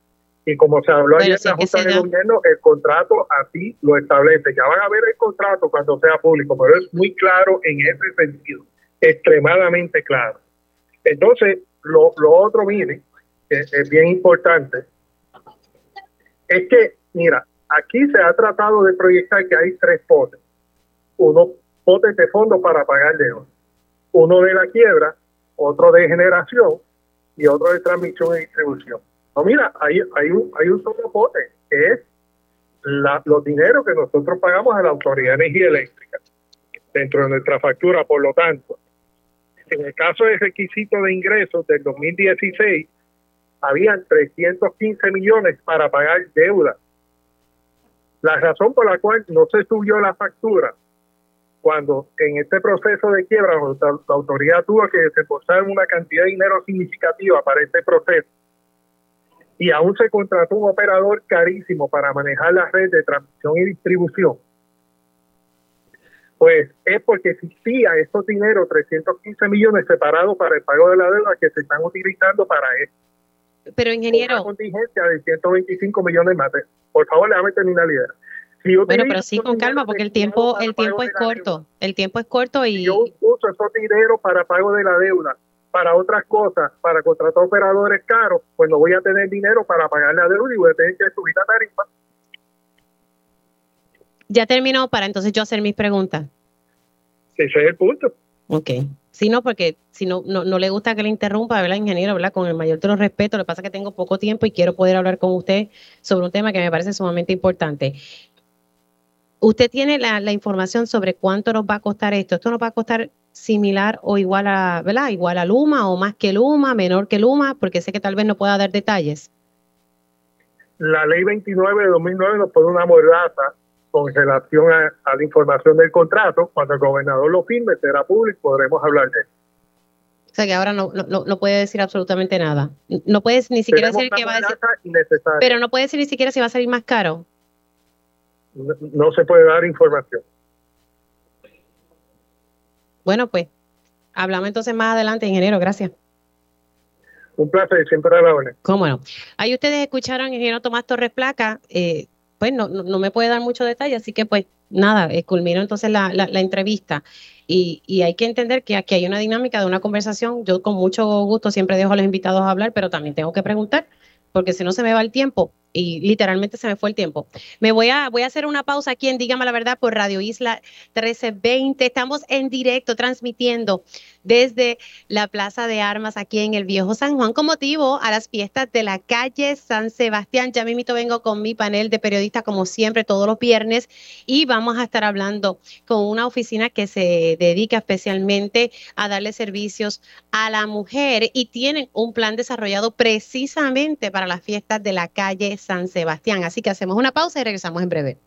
S4: Y como se habló ayer en la Junta de Gobierno, el contrato así lo establece. Ya van a ver el contrato cuando sea público, pero es muy claro en ese sentido, extremadamente claro. Entonces, lo, lo otro, mire, que es bien importante, es que, mira, aquí se ha tratado de proyectar que hay tres potes. Uno, potes de fondo para pagar deuda. Uno de la quiebra, otro de generación y otro de transmisión y distribución. No, mira, hay, un, hay solo pote, que es la, los dineros que nosotros pagamos a la Autoridad de Energía Eléctrica dentro de nuestra factura. Por lo tanto, en el caso del requisito de ingresos del 2016, habían 315 millones para pagar deuda. La razón por la cual no se subió la factura, cuando en este proceso de quiebra la, autoridad tuvo que desembolsar una cantidad de dinero significativa para este proceso, y aún se contrató un operador carísimo para manejar la red de transmisión y distribución, pues es porque existía estos dineros, 315 millones separados para el pago de la deuda que se están utilizando para esto.
S1: Pero ingeniero...
S4: Una contingencia de 125 millones más. Por favor, déjame terminar la idea.
S1: bueno, pero sí con calma, porque el tiempo, el tiempo es corto. El tiempo es corto y...
S4: yo uso esos dineros para pago de la deuda para otras cosas, para contratar operadores caros, pues no voy a tener dinero para pagar la deuda y voy a tener que subir la tarifa.
S1: Ya terminó para entonces yo hacer mis preguntas.
S4: Ese es el punto.
S1: Ok. Si no, porque si no, no, le gusta que le interrumpa, ¿verdad, ingeniero? ¿verdad? Con el mayor de los respetos. Lo que pasa es que tengo poco tiempo y quiero poder hablar con usted sobre un tema que me parece sumamente importante. Usted tiene la, la información sobre cuánto nos va a costar esto. Esto nos va a costar similar o igual a, ¿verdad? Igual a Luma o más que Luma, menor que Luma, porque sé que tal vez no pueda dar detalles.
S4: La ley 29 de 2009 nos pone una mordaza con relación a, la información del contrato. Cuando el gobernador lo firme, será público, podremos hablar de eso.
S1: O sea que ahora no, no, puede decir absolutamente nada. No puedes ni siquiera decir que va a decir. Pero no puede decir ni siquiera si va a salir más caro.
S4: no se puede dar información.
S1: Bueno, pues hablamos entonces más adelante, ingeniero. Gracias.
S4: Un placer, siempre a la hora.
S1: Cómo no. Ahí ustedes escucharon, ingeniero Tomás Torres Placa. Eh, pues no, no, me puede dar mucho detalle, así que pues nada, eh, culminó entonces la, la, entrevista. Y, y, hay que entender que aquí hay una dinámica de una conversación. Yo con mucho gusto siempre dejo a los invitados a hablar, pero también tengo que preguntar, porque si no se me va el tiempo y literalmente se me fue el tiempo. Me voy a, voy a hacer una pausa aquí en Dígame la Verdad por Radio Isla 1320. Estamos en directo transmitiendo desde la Plaza de Armas aquí en el Viejo San Juan con motivo a las fiestas de la calle San Sebastián. Ya mismo vengo con mi panel de periodistas como siempre todos los viernes y vamos a estar hablando con una oficina que se dedica especialmente a darle servicios a la mujer y tienen un plan desarrollado precisamente para las fiestas de la calle San Sebastián. Así que hacemos una pausa y regresamos en breve.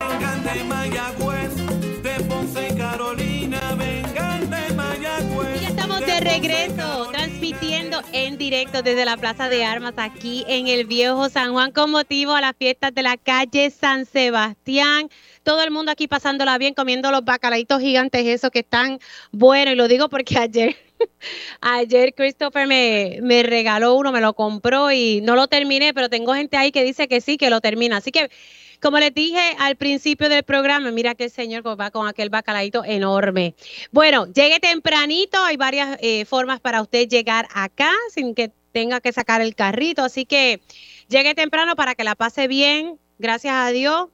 S1: Y estamos de regreso, transmitiendo en directo desde la Plaza de Armas aquí en el Viejo San Juan con motivo a las fiestas de la calle San Sebastián todo el mundo aquí pasándola bien, comiendo los bacalaitos gigantes, esos que están buenos. Y lo digo porque ayer, ayer Christopher me, me regaló uno, me lo compró y no lo terminé, pero tengo gente ahí que dice que sí, que lo termina. Así que, como les dije al principio del programa, mira que el señor va con aquel bacalaito enorme. Bueno, llegue tempranito, hay varias eh, formas para usted llegar acá sin que tenga que sacar el carrito, así que llegue temprano para que la pase bien. Gracias a Dios,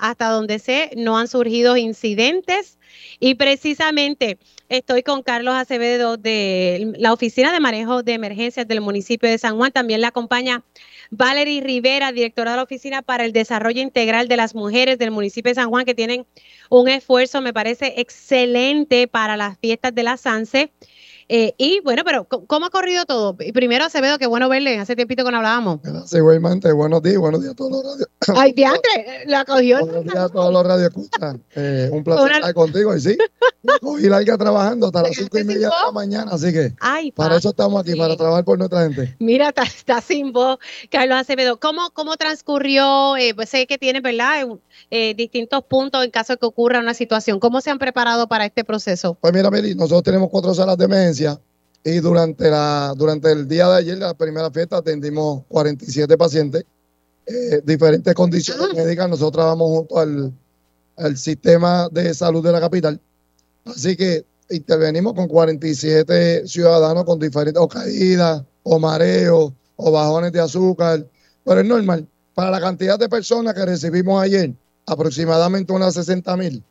S1: hasta donde sé, no han surgido incidentes y precisamente estoy con Carlos Acevedo de la Oficina de Manejo de Emergencias del municipio de San Juan. También le acompaña Valerie Rivera, directora de la Oficina para el Desarrollo Integral de las Mujeres del municipio de San Juan, que tienen un esfuerzo, me parece, excelente para las fiestas de la SANSE. Eh, y bueno, pero ¿cómo ha corrido todo? Primero Acevedo, qué bueno verle, hace tiempito que no hablábamos.
S5: Gracias, igualmente, buenos días, buenos días a todos los radios.
S1: Ay, diantre, la cogió.
S5: Buenos días a todos los radios escuchan. Eh, un placer estar contigo y sí, cogí larga trabajando hasta las cinco y media de la mañana, así que para eso estamos aquí, para trabajar por nuestra gente.
S1: Mira, está, sin voz, Carlos Acevedo. ¿Cómo, cómo transcurrió? Eh, pues sé que tiene, ¿verdad? Eh, distintos puntos en caso de que ocurra una situación. ¿Cómo se han preparado para este proceso?
S5: Pues mira, Meli, nosotros tenemos cuatro salas de emergencia y durante, la, durante el día de ayer, la primera fiesta, atendimos 47 pacientes, eh, diferentes condiciones ah. médicas. Nosotros trabajamos junto al, al sistema de salud de la capital. Así que intervenimos con 47 ciudadanos con diferentes o caídas, o mareos, o bajones de azúcar. Pero es normal. Para la cantidad de personas que recibimos ayer, aproximadamente unas 60 mil,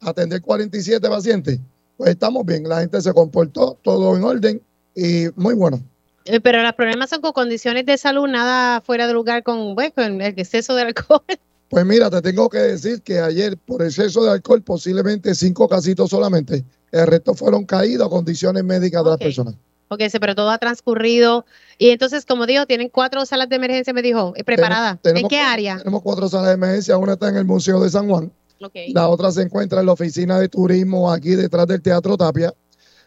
S5: atender 47 pacientes, pues estamos bien, la gente se comportó, todo en orden y muy bueno.
S1: Eh, pero los problemas son con condiciones de salud, nada fuera de lugar con, pues, con el exceso de alcohol.
S5: Pues mira, te tengo que decir que ayer por exceso de alcohol posiblemente cinco casitos solamente, el resto fueron caídos a condiciones médicas de las personas.
S1: Ok, pero todo ha transcurrido. Y entonces, como dijo, tienen cuatro salas de emergencia, me dijo, eh, preparadas. ¿En qué área?
S5: Tenemos cuatro salas de emergencia. Una está en el Museo de San Juan. La otra se encuentra en la oficina de turismo aquí detrás del Teatro Tapia.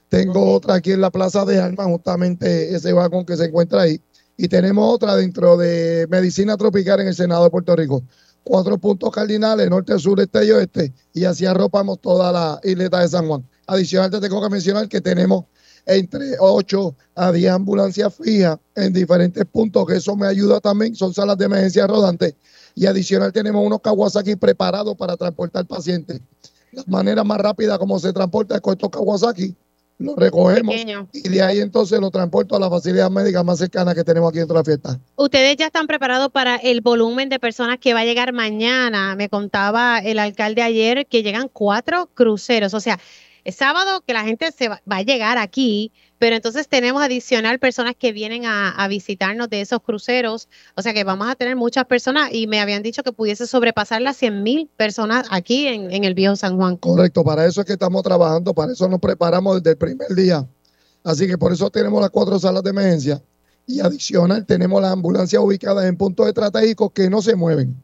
S5: Tengo otra aquí en la Plaza de Armas, justamente ese vagón que se encuentra ahí. Y tenemos otra dentro de Medicina Tropical en el Senado de Puerto Rico. Cuatro puntos cardinales, norte, sur, este y oeste. Y así arropamos toda la isleta de San Juan. Adicional, te tengo que mencionar que tenemos entre 8 a 10 ambulancias fijas en diferentes puntos, que eso me ayuda también, son salas de emergencia rodantes. Y adicional tenemos unos Kawasaki preparados para transportar pacientes. La manera más rápida como se transporta es con estos Kawasaki, los recogemos y de ahí entonces lo transporto a la facilidad médica más cercana que tenemos aquí dentro de la fiesta.
S1: Ustedes ya están preparados para el volumen de personas que va a llegar mañana. Me contaba el alcalde ayer que llegan cuatro cruceros, o sea, es sábado que la gente se va, a llegar aquí, pero entonces tenemos adicional personas que vienen a, visitarnos de esos cruceros, o sea que vamos a tener muchas personas y me habían dicho que pudiese sobrepasar las 100 mil personas aquí en, en el viejo San Juan.
S5: Correcto, para eso es que estamos trabajando, para eso nos preparamos desde el primer día. Así que por eso tenemos las cuatro salas de emergencia y adicional tenemos las ambulancias ubicadas en puntos estratégicos que no se mueven.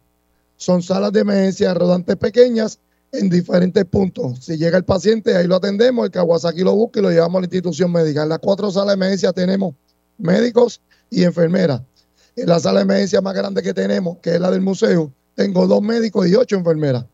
S5: Son salas de emergencia rodantes pequeñas en diferentes puntos. Si llega el paciente, ahí lo atendemos, el Kawasaki lo busca y lo llevamos a la institución médica. En las cuatro salas de emergencia tenemos médicos y enfermeras. En la sala de emergencia más grande que tenemos, que es la del museo, tengo dos médicos y ocho enfermeras.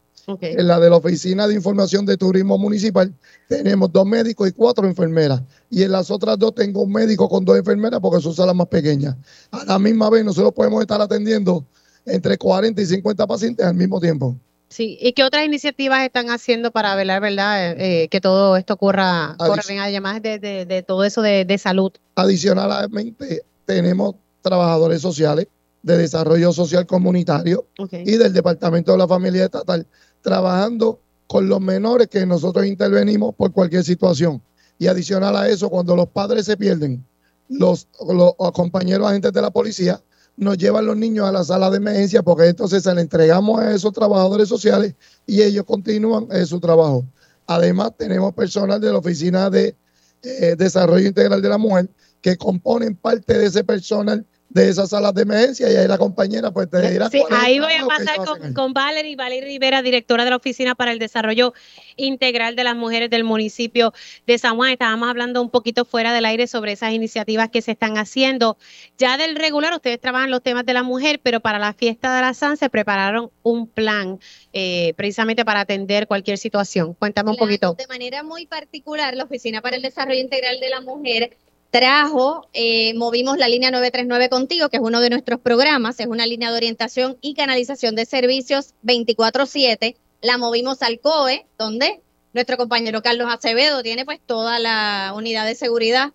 S5: En la de la Oficina de Información de Turismo Municipal tenemos dos médicos y cuatro enfermeras. Y en las otras dos tengo un médico con dos enfermeras porque son salas más pequeñas. A la misma vez nosotros podemos estar atendiendo entre 40 y 50 pacientes al mismo tiempo.
S1: Sí, ¿y qué otras iniciativas están haciendo para velar, verdad, eh, que todo esto ocurra, bien, además de, de, todo eso de, de salud?
S5: Adicionalmente, tenemos trabajadores sociales de desarrollo social comunitario y del Departamento de la Familia Estatal trabajando con los menores que nosotros intervenimos por cualquier situación. Y adicional a eso, cuando los padres se pierden, los, los compañeros agentes de la policía nos llevan los niños a la sala de emergencia porque entonces se le entregamos a esos trabajadores sociales y ellos continúan en su trabajo. Además, tenemos personal de la Oficina de eh, Desarrollo Integral de la Mujer que componen parte de ese personal de esas salas de emergencia y ahí la compañera pues te dirá.
S1: Sí, ahí voy a pasar con, con Valerie, Valerie Rivera, directora de la Oficina para el Desarrollo Integral de las Mujeres del municipio de San Juan. Estábamos hablando un poquito fuera del aire sobre esas iniciativas que se están haciendo. Ya del regular, ustedes trabajan los temas de la mujer, pero para la fiesta de la SAN se prepararon un plan eh, precisamente para atender cualquier situación. Cuéntame un poquito.
S6: De manera muy particular, la Oficina para el Desarrollo Integral de la Mujer trajo, eh, movimos la línea 939 contigo, que es uno de nuestros programas, es una línea de orientación y canalización de servicios 24/7, la movimos al COE, donde nuestro compañero Carlos Acevedo tiene pues toda la unidad de seguridad.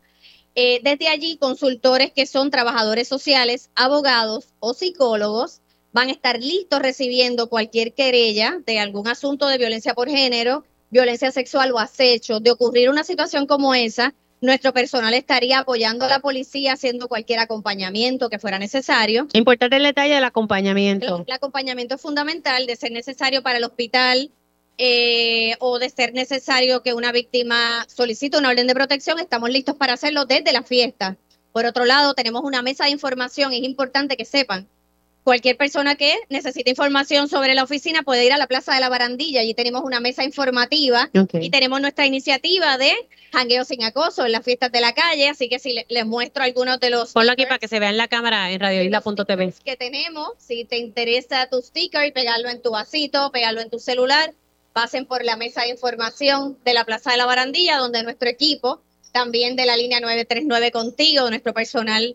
S6: Eh, desde allí, consultores que son trabajadores sociales, abogados o psicólogos van a estar listos recibiendo cualquier querella de algún asunto de violencia por género, violencia sexual o acecho, de ocurrir una situación como esa, nuestro personal estaría apoyando a la policía haciendo cualquier acompañamiento que fuera necesario.
S1: Importante el detalle del acompañamiento.
S6: El, acompañamiento es fundamental de ser necesario para el hospital eh, o de ser necesario que una víctima solicite una orden de protección. Estamos listos para hacerlo desde la fiesta. Por otro lado, tenemos una mesa de información. Es importante que sepan Cualquier persona que necesite información sobre la oficina puede ir a la Plaza de la Barandilla. Allí tenemos una mesa informativa y tenemos nuestra iniciativa de jangueo sin acoso en las fiestas de la calle. Así que si les muestro algunos de los.
S1: Ponlo aquí para que se vea en la cámara en radioisla.tv.
S6: Que tenemos, si te interesa tu sticker, pegarlo en tu vasito, pegarlo en tu celular, pasen por la mesa de información de la Plaza de la Barandilla, donde nuestro equipo, también de la línea 939 contigo, nuestro personal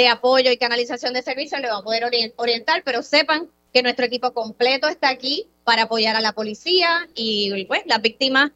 S6: de apoyo y canalización de servicios le va a poder orientar, pero sepan que nuestro equipo completo está aquí para apoyar a la policía y pues las víctimas,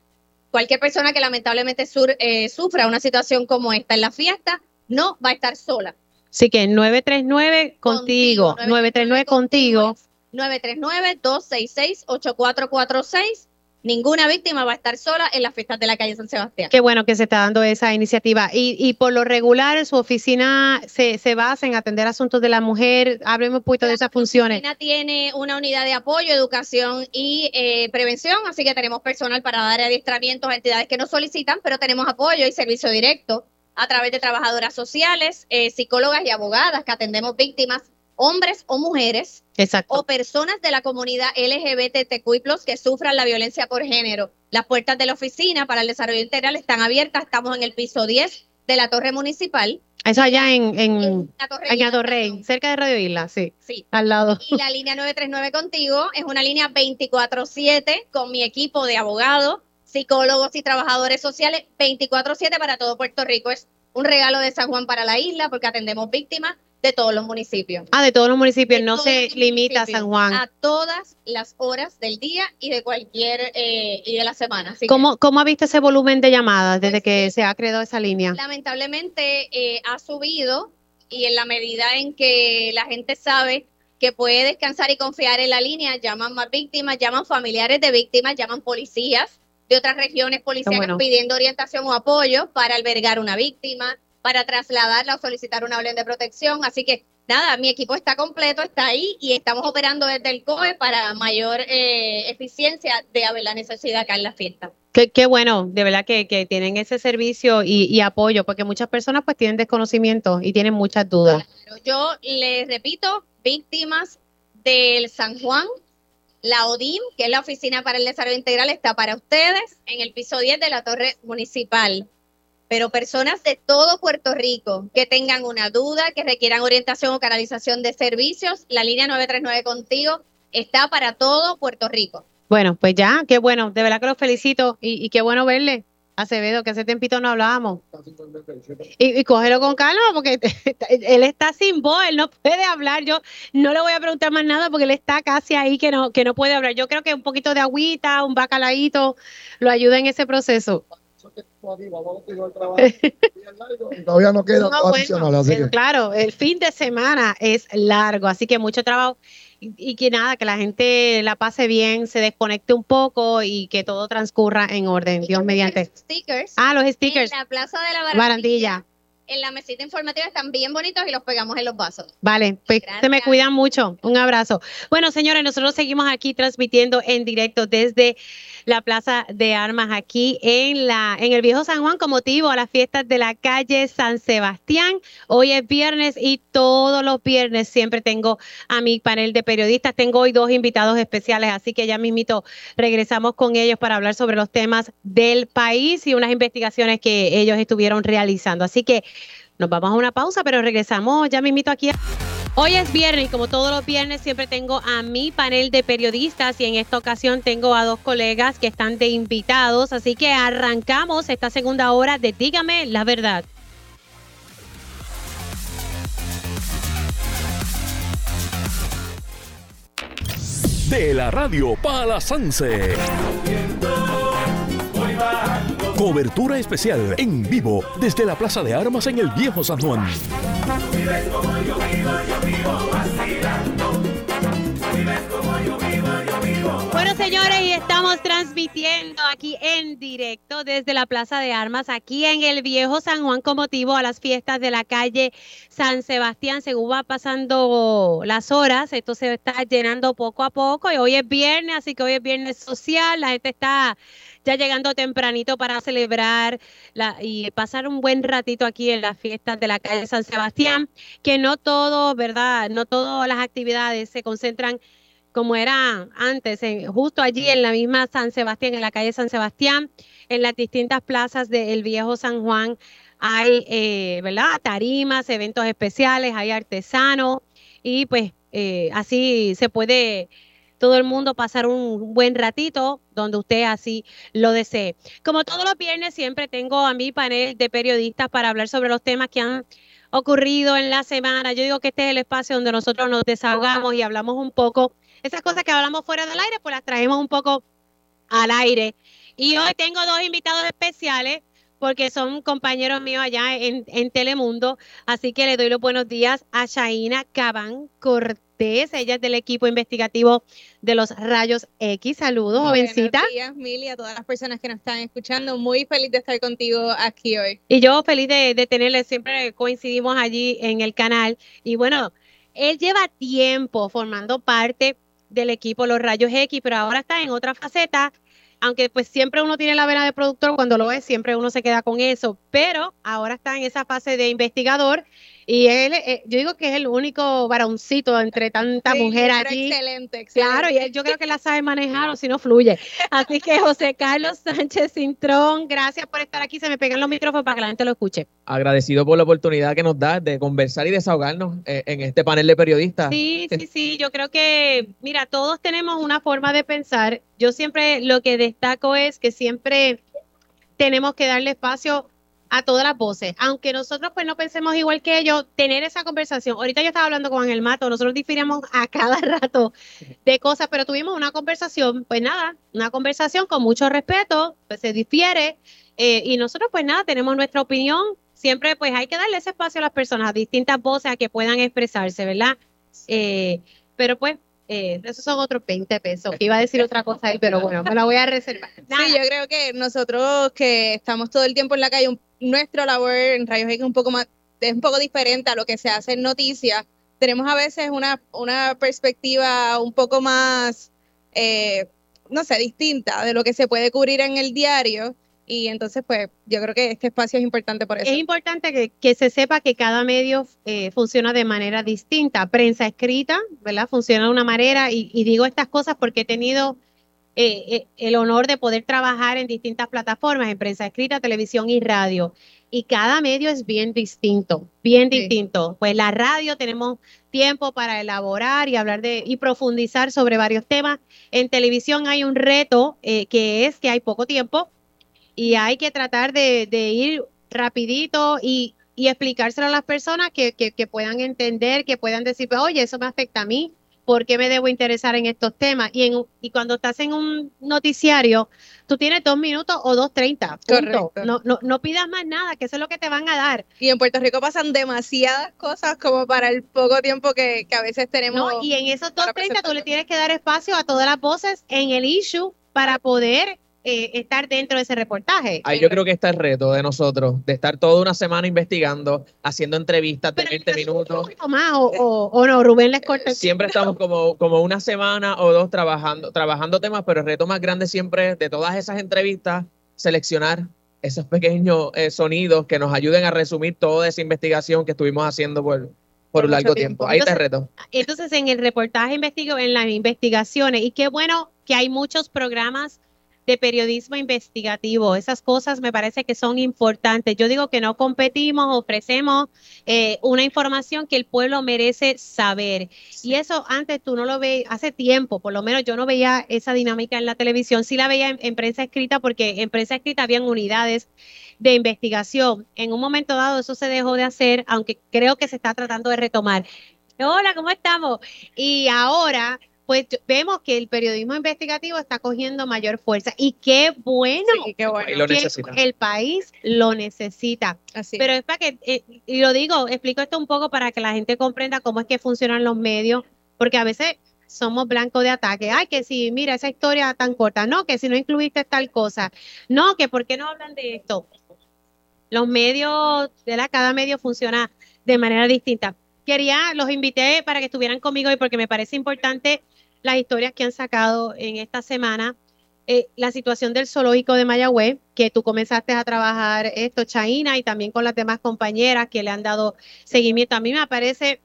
S6: cualquier persona que lamentablemente eh, sufra una situación como esta en la fiesta, no va a estar sola.
S1: Así que 939 contigo, 939 contigo.
S6: 939-266-8446 ninguna víctima va a estar sola en las fiestas de la calle San Sebastián.
S1: Qué bueno que se está dando esa iniciativa. Y, y por lo regular, su oficina se, se, basa en atender asuntos de la mujer. Hábleme un poquito de esas funciones.
S6: La oficina tiene una unidad de apoyo, educación y eh, prevención, así que tenemos personal para dar adiestramientos a entidades que nos solicitan, pero tenemos apoyo y servicio directo a través de trabajadoras sociales, eh, psicólogas y abogadas que atendemos víctimas hombres o mujeres o personas de la comunidad LGBTQI+, que sufran la violencia por género. Las puertas de la oficina para el desarrollo integral están abiertas. Estamos en el piso 10 de la torre municipal.
S1: Eso allá en, en, en cerca de Radio Isla, sí. Sí. Al lado.
S6: Y la línea 939 contigo es una línea 24-7 con mi equipo de abogados, psicólogos y trabajadores sociales, 24-7 para todo Puerto Rico. Es un regalo de San Juan para la isla porque atendemos víctimas de todos los municipios.
S1: Ah, de todos los municipios, no se limita a San Juan.
S6: A todas las horas del día y de cualquier eh, y de la semana.
S1: ¿Cómo, ¿Cómo ha visto ese volumen de llamadas desde pues que se ha creado esa línea?
S6: Lamentablemente eh, ha subido y en la medida en que la gente sabe que puede descansar y confiar en la línea, llaman más víctimas, llaman familiares de víctimas, llaman policías de otras regiones policiales pidiendo orientación o apoyo para albergar una víctima, para trasladarla o solicitar una orden de protección. Así que nada, mi equipo está completo, está ahí y estamos operando desde el COE para mayor eh, eficiencia de haber la necesidad acá en la fiesta.
S1: Qué, bueno, de verdad que, tienen ese servicio y, apoyo, porque muchas personas pues tienen desconocimiento y tienen muchas dudas.
S6: yo les repito, víctimas del San Juan, la ODIM, que es la Oficina para el Desarrollo Integral, está para ustedes en el piso 10 de la Torre Municipal pero personas de todo Puerto Rico que tengan una duda, que requieran orientación o canalización de servicios, la línea 939 contigo está para todo Puerto Rico.
S1: Bueno, pues ya, qué bueno, de verdad que los felicito y, qué bueno verle Acevedo, que hace tiempito no hablábamos. Y, y cógelo con calma, porque él está sin voz, él no puede hablar. Yo no le voy a preguntar más nada porque él está casi ahí que no, que no puede hablar. Yo creo que un poquito de agüita, un bacalaíto, lo ayuda en ese proceso.
S5: Todavía no queda
S1: Claro, el fin de semana es largo, así que mucho trabajo y, que nada, que la gente la pase bien, se desconecte un poco y que todo transcurra en orden, Dios mediante.
S6: Stickers.
S1: Ah, los stickers.
S6: En la plaza de la barandilla. En la mesita informativa están bien bonitos y los pegamos en los vasos.
S1: Vale, pues se me cuidan mucho. Un abrazo. Bueno, señores, nosotros seguimos aquí transmitiendo en directo desde la Plaza de Armas aquí en la en el Viejo San Juan con motivo a las fiestas de la calle San Sebastián. Hoy es viernes y todos los viernes siempre tengo a mi panel de periodistas. Tengo hoy dos invitados especiales, así que ya mismito regresamos con ellos para hablar sobre los temas del país y unas investigaciones que ellos estuvieron realizando. Así que nos vamos a una pausa, pero regresamos ya mismito aquí. Hoy es viernes y como todos los viernes siempre tengo a mi panel de periodistas y en esta ocasión tengo a dos colegas que están de invitados, así que arrancamos esta segunda hora de Dígame la verdad.
S2: De la radio para la Sanse. Cobertura especial en vivo desde la Plaza de Armas en el Viejo San Juan.
S1: Bueno, señores, y estamos transmitiendo aquí en directo desde la Plaza de Armas, aquí en el Viejo San Juan, con motivo a las fiestas de la calle San Sebastián. Según va pasando las horas, esto se está llenando poco a poco y hoy es viernes, así que hoy es viernes social, la gente está ya llegando tempranito para celebrar y pasar un buen ratito aquí en las fiestas de la calle San Sebastián, que no todo, ¿verdad? No todas las actividades se concentran como era antes, justo allí en la misma San Sebastián, en la calle San Sebastián, en las distintas plazas del viejo San Juan, hay, eh, ¿verdad? Tarimas, eventos especiales, hay artesanos y pues eh, así se puede todo el mundo pasar un buen ratito donde usted así lo desee. Como todos los viernes, siempre tengo a mi panel de periodistas para hablar sobre los temas que han ocurrido en la semana. Yo digo que este es el espacio donde nosotros nos desahogamos y hablamos un poco. Esas cosas que hablamos fuera del aire, pues las traemos un poco al aire. Y hoy tengo dos invitados especiales porque son compañeros míos allá en, en Telemundo. Así que le doy los buenos días a Shaina Cabán Cortés ella es del equipo investigativo de los Rayos X. Saludos, jovencita.
S7: Buenos días, Mili, a todas las personas que nos están escuchando. Muy feliz de estar contigo aquí hoy.
S1: Y yo feliz de, de tenerle, siempre coincidimos allí en el canal. Y bueno, él lleva tiempo formando parte del equipo Los Rayos X, pero ahora está en otra faceta aunque pues siempre uno tiene la vena de productor, cuando lo es, siempre uno se queda con eso, pero ahora está en esa fase de investigador y él, eh, yo digo que es el único varoncito entre tanta mujer allí.
S7: Excelente, excelente.
S1: Claro, y él, yo creo que la sabe manejar o si no fluye. Así que José Carlos Sánchez Cintrón, gracias por estar aquí. Se me pegan los micrófonos para que la gente lo escuche.
S8: Agradecido por la oportunidad que nos da de conversar y desahogarnos eh, en este panel de periodistas.
S1: Sí, sí, sí. Yo creo que, mira, todos tenemos una forma de pensar. Yo siempre lo que destaco es que siempre tenemos que darle espacio a todas las voces, aunque nosotros pues no pensemos igual que ellos, tener esa conversación. Ahorita yo estaba hablando con Ángel Mato, nosotros difiríamos a cada rato de cosas, pero tuvimos una conversación, pues nada, una conversación con mucho respeto, pues se difiere, eh, y nosotros pues nada, tenemos nuestra opinión, siempre pues hay que darle ese espacio a las personas, a distintas voces a que puedan expresarse, ¿verdad? Eh, pero pues eh, esos son otros 20 pesos. Iba a decir otra cosa ahí, pero bueno, me la voy a reservar.
S7: Sí, yo creo que nosotros que estamos todo el tiempo en la calle, nuestra labor en Rayos X un poco más, es un poco diferente a lo que se hace en noticias. Tenemos a veces una, una perspectiva un poco más, eh, no sé, distinta de lo que se puede cubrir en el diario. Y entonces, pues, yo creo que este espacio es importante por eso.
S1: Es importante que, que se sepa que cada medio eh, funciona de manera distinta. Prensa escrita, ¿verdad? Funciona de una manera, y digo estas cosas porque he tenido eh, eh, el honor de poder trabajar en distintas plataformas, en prensa escrita, televisión y radio. Y cada medio es bien distinto, bien distinto. Pues la radio tenemos tiempo para elaborar y hablar de y profundizar sobre varios temas. En televisión hay un reto eh, que es que hay poco tiempo y hay que tratar de, de ir rapidito y, y, explicárselo a las personas que, que, que, puedan entender, que puedan decir, pues, oye, eso me afecta a mí, ¿por qué me debo interesar en estos temas? Y, en, y cuando estás en un noticiario, tú tienes dos minutos o dos treinta. Correcto. No, no, no pidas más nada, que eso es lo que te van a dar.
S7: Y en Puerto Rico pasan demasiadas cosas como para el poco tiempo que, que a veces tenemos.
S1: No, y en esos dos treinta tú le tienes que dar espacio a todas las voces en el issue para poder eh, estar dentro de ese reportaje.
S8: Ahí yo creo que está el reto de nosotros, de estar toda una semana investigando, haciendo entrevistas de 20 minutos.
S1: o, o, no, Rubén les corta.
S8: Siempre estamos como, como una semana o dos trabajando, trabajando temas, pero el reto más grande siempre de todas esas entrevistas, seleccionar esos pequeños eh, sonidos que nos ayuden a resumir toda esa investigación que estuvimos haciendo por, por un largo tiempo. Ahí está el reto.
S1: Entonces, en el reportaje investigo, en las investigaciones, y qué bueno que hay muchos programas de periodismo investigativo. Esas cosas me parece que son importantes. Yo digo que no competimos, ofrecemos eh, una información que el pueblo merece saber. Y eso antes tú no lo veías, hace tiempo, por lo menos yo no veía esa dinámica en la televisión, sí la veía en, prensa escrita porque en prensa escrita habían unidades de investigación. En un momento dado eso se dejó de hacer, aunque creo que se está tratando de retomar. Hola, ¿cómo estamos? Y ahora pues vemos que el periodismo investigativo está cogiendo mayor fuerza y qué bueno,
S8: qué bueno.
S1: que el país lo necesita. Pero es para que, eh, y lo digo, explico esto un poco para que la gente comprenda cómo es que funcionan los medios, porque a veces somos blancos de ataque. Ay, que si, mira, esa historia tan corta, no, que si no incluiste tal cosa, no, que por qué no hablan de esto. Los medios, la cada medio funciona de manera distinta. Quería, los invité para que estuvieran conmigo y porque me parece importante las historias que han sacado en esta semana. Eh, la situación del zoológico de Mayagüez, que tú comenzaste a trabajar esto, Chaina, y también con las demás compañeras que le han dado seguimiento. A mí me parece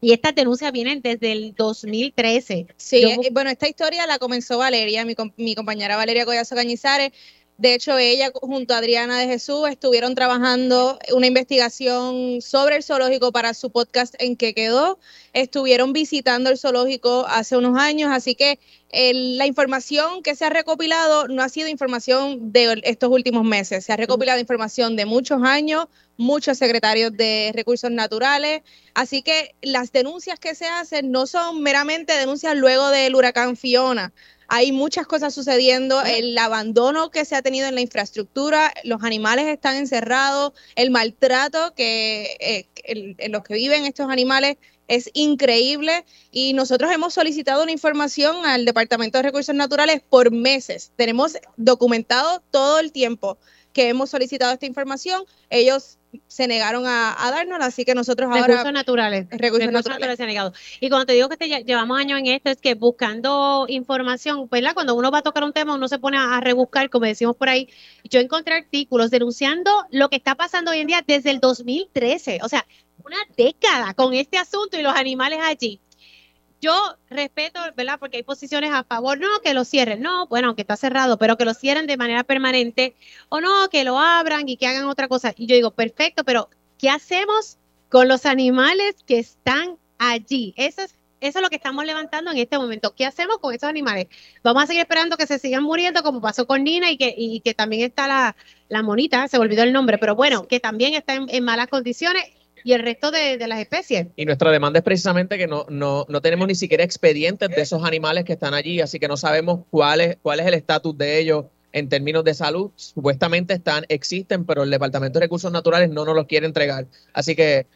S1: y estas denuncias vienen desde el 2013.
S7: Sí, eh, bueno, esta historia la comenzó Valeria, mi, mi compañera Valeria Collazo Cañizares. De hecho, ella junto a Adriana de Jesús estuvieron trabajando una investigación sobre el zoológico para su podcast en que quedó. Estuvieron visitando el zoológico hace unos años, así que la información que se ha recopilado no ha sido información de estos últimos meses, se ha recopilado información de muchos años, muchos secretarios de recursos naturales, así que las denuncias que se hacen no son meramente denuncias luego del huracán Fiona, hay muchas cosas sucediendo, el abandono que se ha tenido en la infraestructura, los animales están encerrados, el maltrato que en eh, los que viven estos animales es increíble y nosotros hemos solicitado una información al Departamento de Recursos Naturales por meses. Tenemos documentado todo el tiempo que hemos solicitado esta información. Ellos se negaron a, a dárnosla, así que nosotros
S1: ahora...
S7: Recursos
S1: naturales. Recursos, naturales. se han negado. Y cuando te digo que llevamos años en esto, es que buscando información, ¿verdad? Cuando uno va a tocar un tema, uno se pone a, rebuscar, como decimos por ahí. Yo encontré artículos denunciando lo que está pasando hoy en día desde el 2013, o sea, una década con este asunto y los animales allí yo respeto, ¿verdad? Porque hay posiciones a favor, no, que lo cierren, no, bueno, aunque está cerrado, pero que lo cierren de manera permanente, o no, que lo abran y que hagan otra cosa. Y yo digo, perfecto, pero ¿qué hacemos con los animales que están allí? Eso es, eso es lo que estamos levantando en este momento. ¿Qué hacemos con esos animales? Vamos a seguir esperando que se sigan muriendo, como pasó con Nina, y que, y que también está la, la monita, se me olvidó el nombre, pero bueno, que también está en malas condiciones y el resto de, las especies.
S8: Y nuestra demanda es precisamente que no, no, no, tenemos ni siquiera expedientes de esos animales que están allí, así que no sabemos cuál es, cuál es el estatus de ellos en términos de salud. Supuestamente están, existen, pero el Departamento de Recursos Naturales no nos los quiere entregar. Así que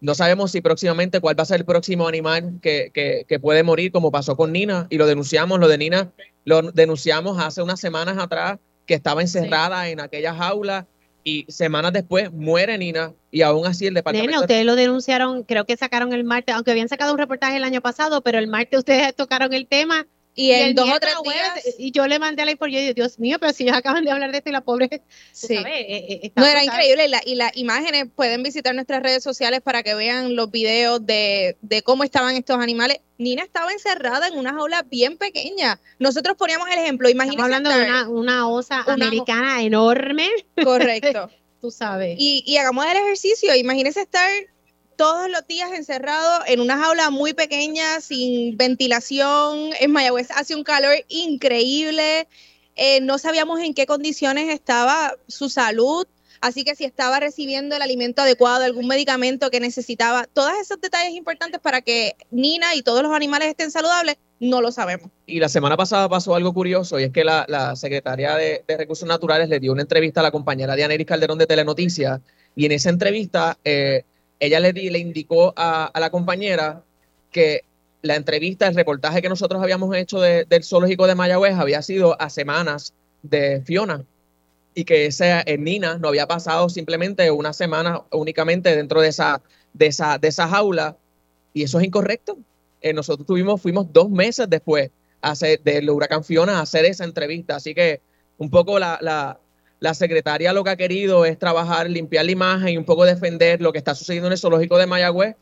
S8: no sabemos si próximamente cuál va a ser el próximo animal que, que, que puede morir, como pasó con Nina, y lo denunciamos, lo de Nina lo denunciamos hace unas semanas atrás, que estaba encerrada en aquella jaula y semanas después muere Nina y aún así el departamento...
S1: Nena, ustedes lo denunciaron, creo que sacaron el martes, aunque habían sacado un reportaje el año pasado, pero el martes ustedes tocaron el tema
S7: y, en dos o tres días.
S1: Y yo le mandé a la información y yo, Dios mío, pero si ellos acaban de hablar de esto y la pobre.
S7: Sí. Eh, eh, no, era increíble. Y, las imágenes pueden visitar nuestras redes sociales para que vean los videos de, de cómo estaban estos animales. Nina estaba encerrada en una jaula bien pequeña. Nosotros poníamos el ejemplo.
S1: Estamos hablando de una, una osa americana enorme.
S7: Correcto.
S1: Tú sabes.
S7: Y, y hagamos el ejercicio. Imagínense estar todos los días encerrado en una jaula muy pequeña, sin ventilación. En Mayagüez hace un calor increíble. eh, no sabíamos en qué condiciones estaba su salud, así que si estaba recibiendo el alimento adecuado, algún medicamento que necesitaba, todos esos detalles importantes para que Nina y todos los animales estén saludables, no lo sabemos.
S8: Y la semana pasada pasó algo curioso y es que la, secretaria de, Recursos Naturales le dio una entrevista a la compañera Diana Calderón de Telenoticias y en esa entrevista eh, ella le, indicó a, la compañera que la entrevista, el reportaje que nosotros habíamos hecho del zoológico de Mayagüez había sido a semanas de Fiona y que esa en Nina no había pasado simplemente una semana únicamente dentro de esa, jaula y eso es incorrecto. Eh, nosotros tuvimos, fuimos dos meses después hacer, del huracán Fiona a hacer esa entrevista. Así que un poco la, la, secretaria lo que ha querido es trabajar, limpiar la imagen y un poco defender lo que está sucediendo en el zoológico de Mayagüez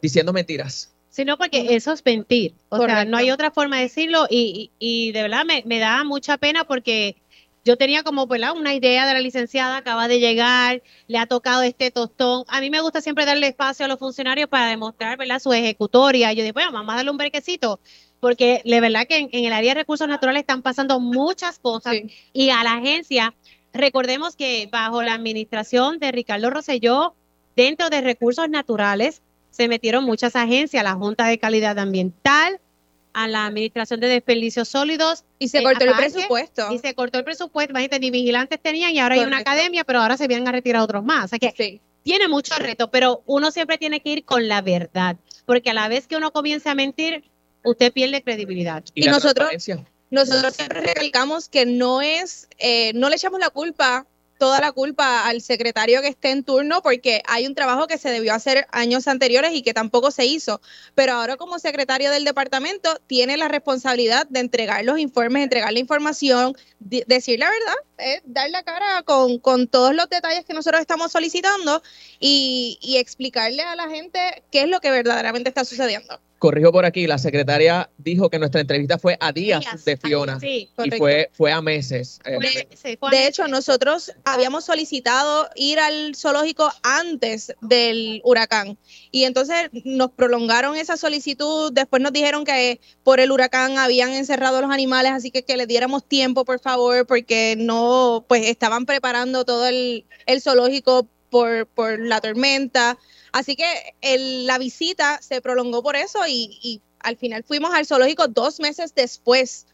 S8: diciendo mentiras.
S1: Sí, no, porque eso es mentir. O sea, no hay otra forma de decirlo y, y, de verdad me, me da mucha pena porque yo tenía como una idea de la licenciada, acaba de llegar, le ha tocado este tostón. A mí me gusta siempre darle espacio a los funcionarios para demostrar ¿verdad? su ejecutoria. Yo digo, bueno, vamos a darle un brequecito, porque de verdad que en, el área de recursos naturales están pasando muchas cosas y a la agencia, recordemos que bajo la administración de Ricardo Rosselló, dentro de recursos naturales, se metieron muchas agencias, la Junta de Calidad Ambiental, a la Administración de Desperdicios Sólidos.
S7: Y se cortó el presupuesto.
S1: Y se cortó el presupuesto. Imagínate, ni vigilantes tenían y ahora hay una academia, pero ahora se vienen a retirar otros más. O sea que tiene mucho reto, pero uno siempre tiene que ir con la verdad, porque a la vez que uno comience a mentir, usted pierde credibilidad.
S7: Y, nosotros, nosotros siempre recalcamos que no es, eh, no le echamos la culpa toda la culpa al secretario que esté en turno porque hay un trabajo que se debió hacer años anteriores y que tampoco se hizo. Pero ahora como secretario del departamento tiene la responsabilidad de entregar los informes, entregar la información, decir la verdad, eh, dar la cara con, con, todos los detalles que nosotros estamos solicitando y, y explicarle a la gente qué es lo que verdaderamente está sucediendo
S8: corrijo por aquí, la secretaria dijo que nuestra entrevista fue a días, de Fiona y fue, fue a meses.
S7: Eh, de, hecho, nosotros habíamos solicitado ir al zoológico antes del huracán y entonces nos prolongaron esa solicitud, después nos dijeron que por el huracán habían encerrado a los animales, así que que le diéramos tiempo, por favor, porque no, pues estaban preparando todo el, el zoológico por, por la tormenta. Así que la visita se prolongó por eso y, al final fuimos al zoológico dos meses después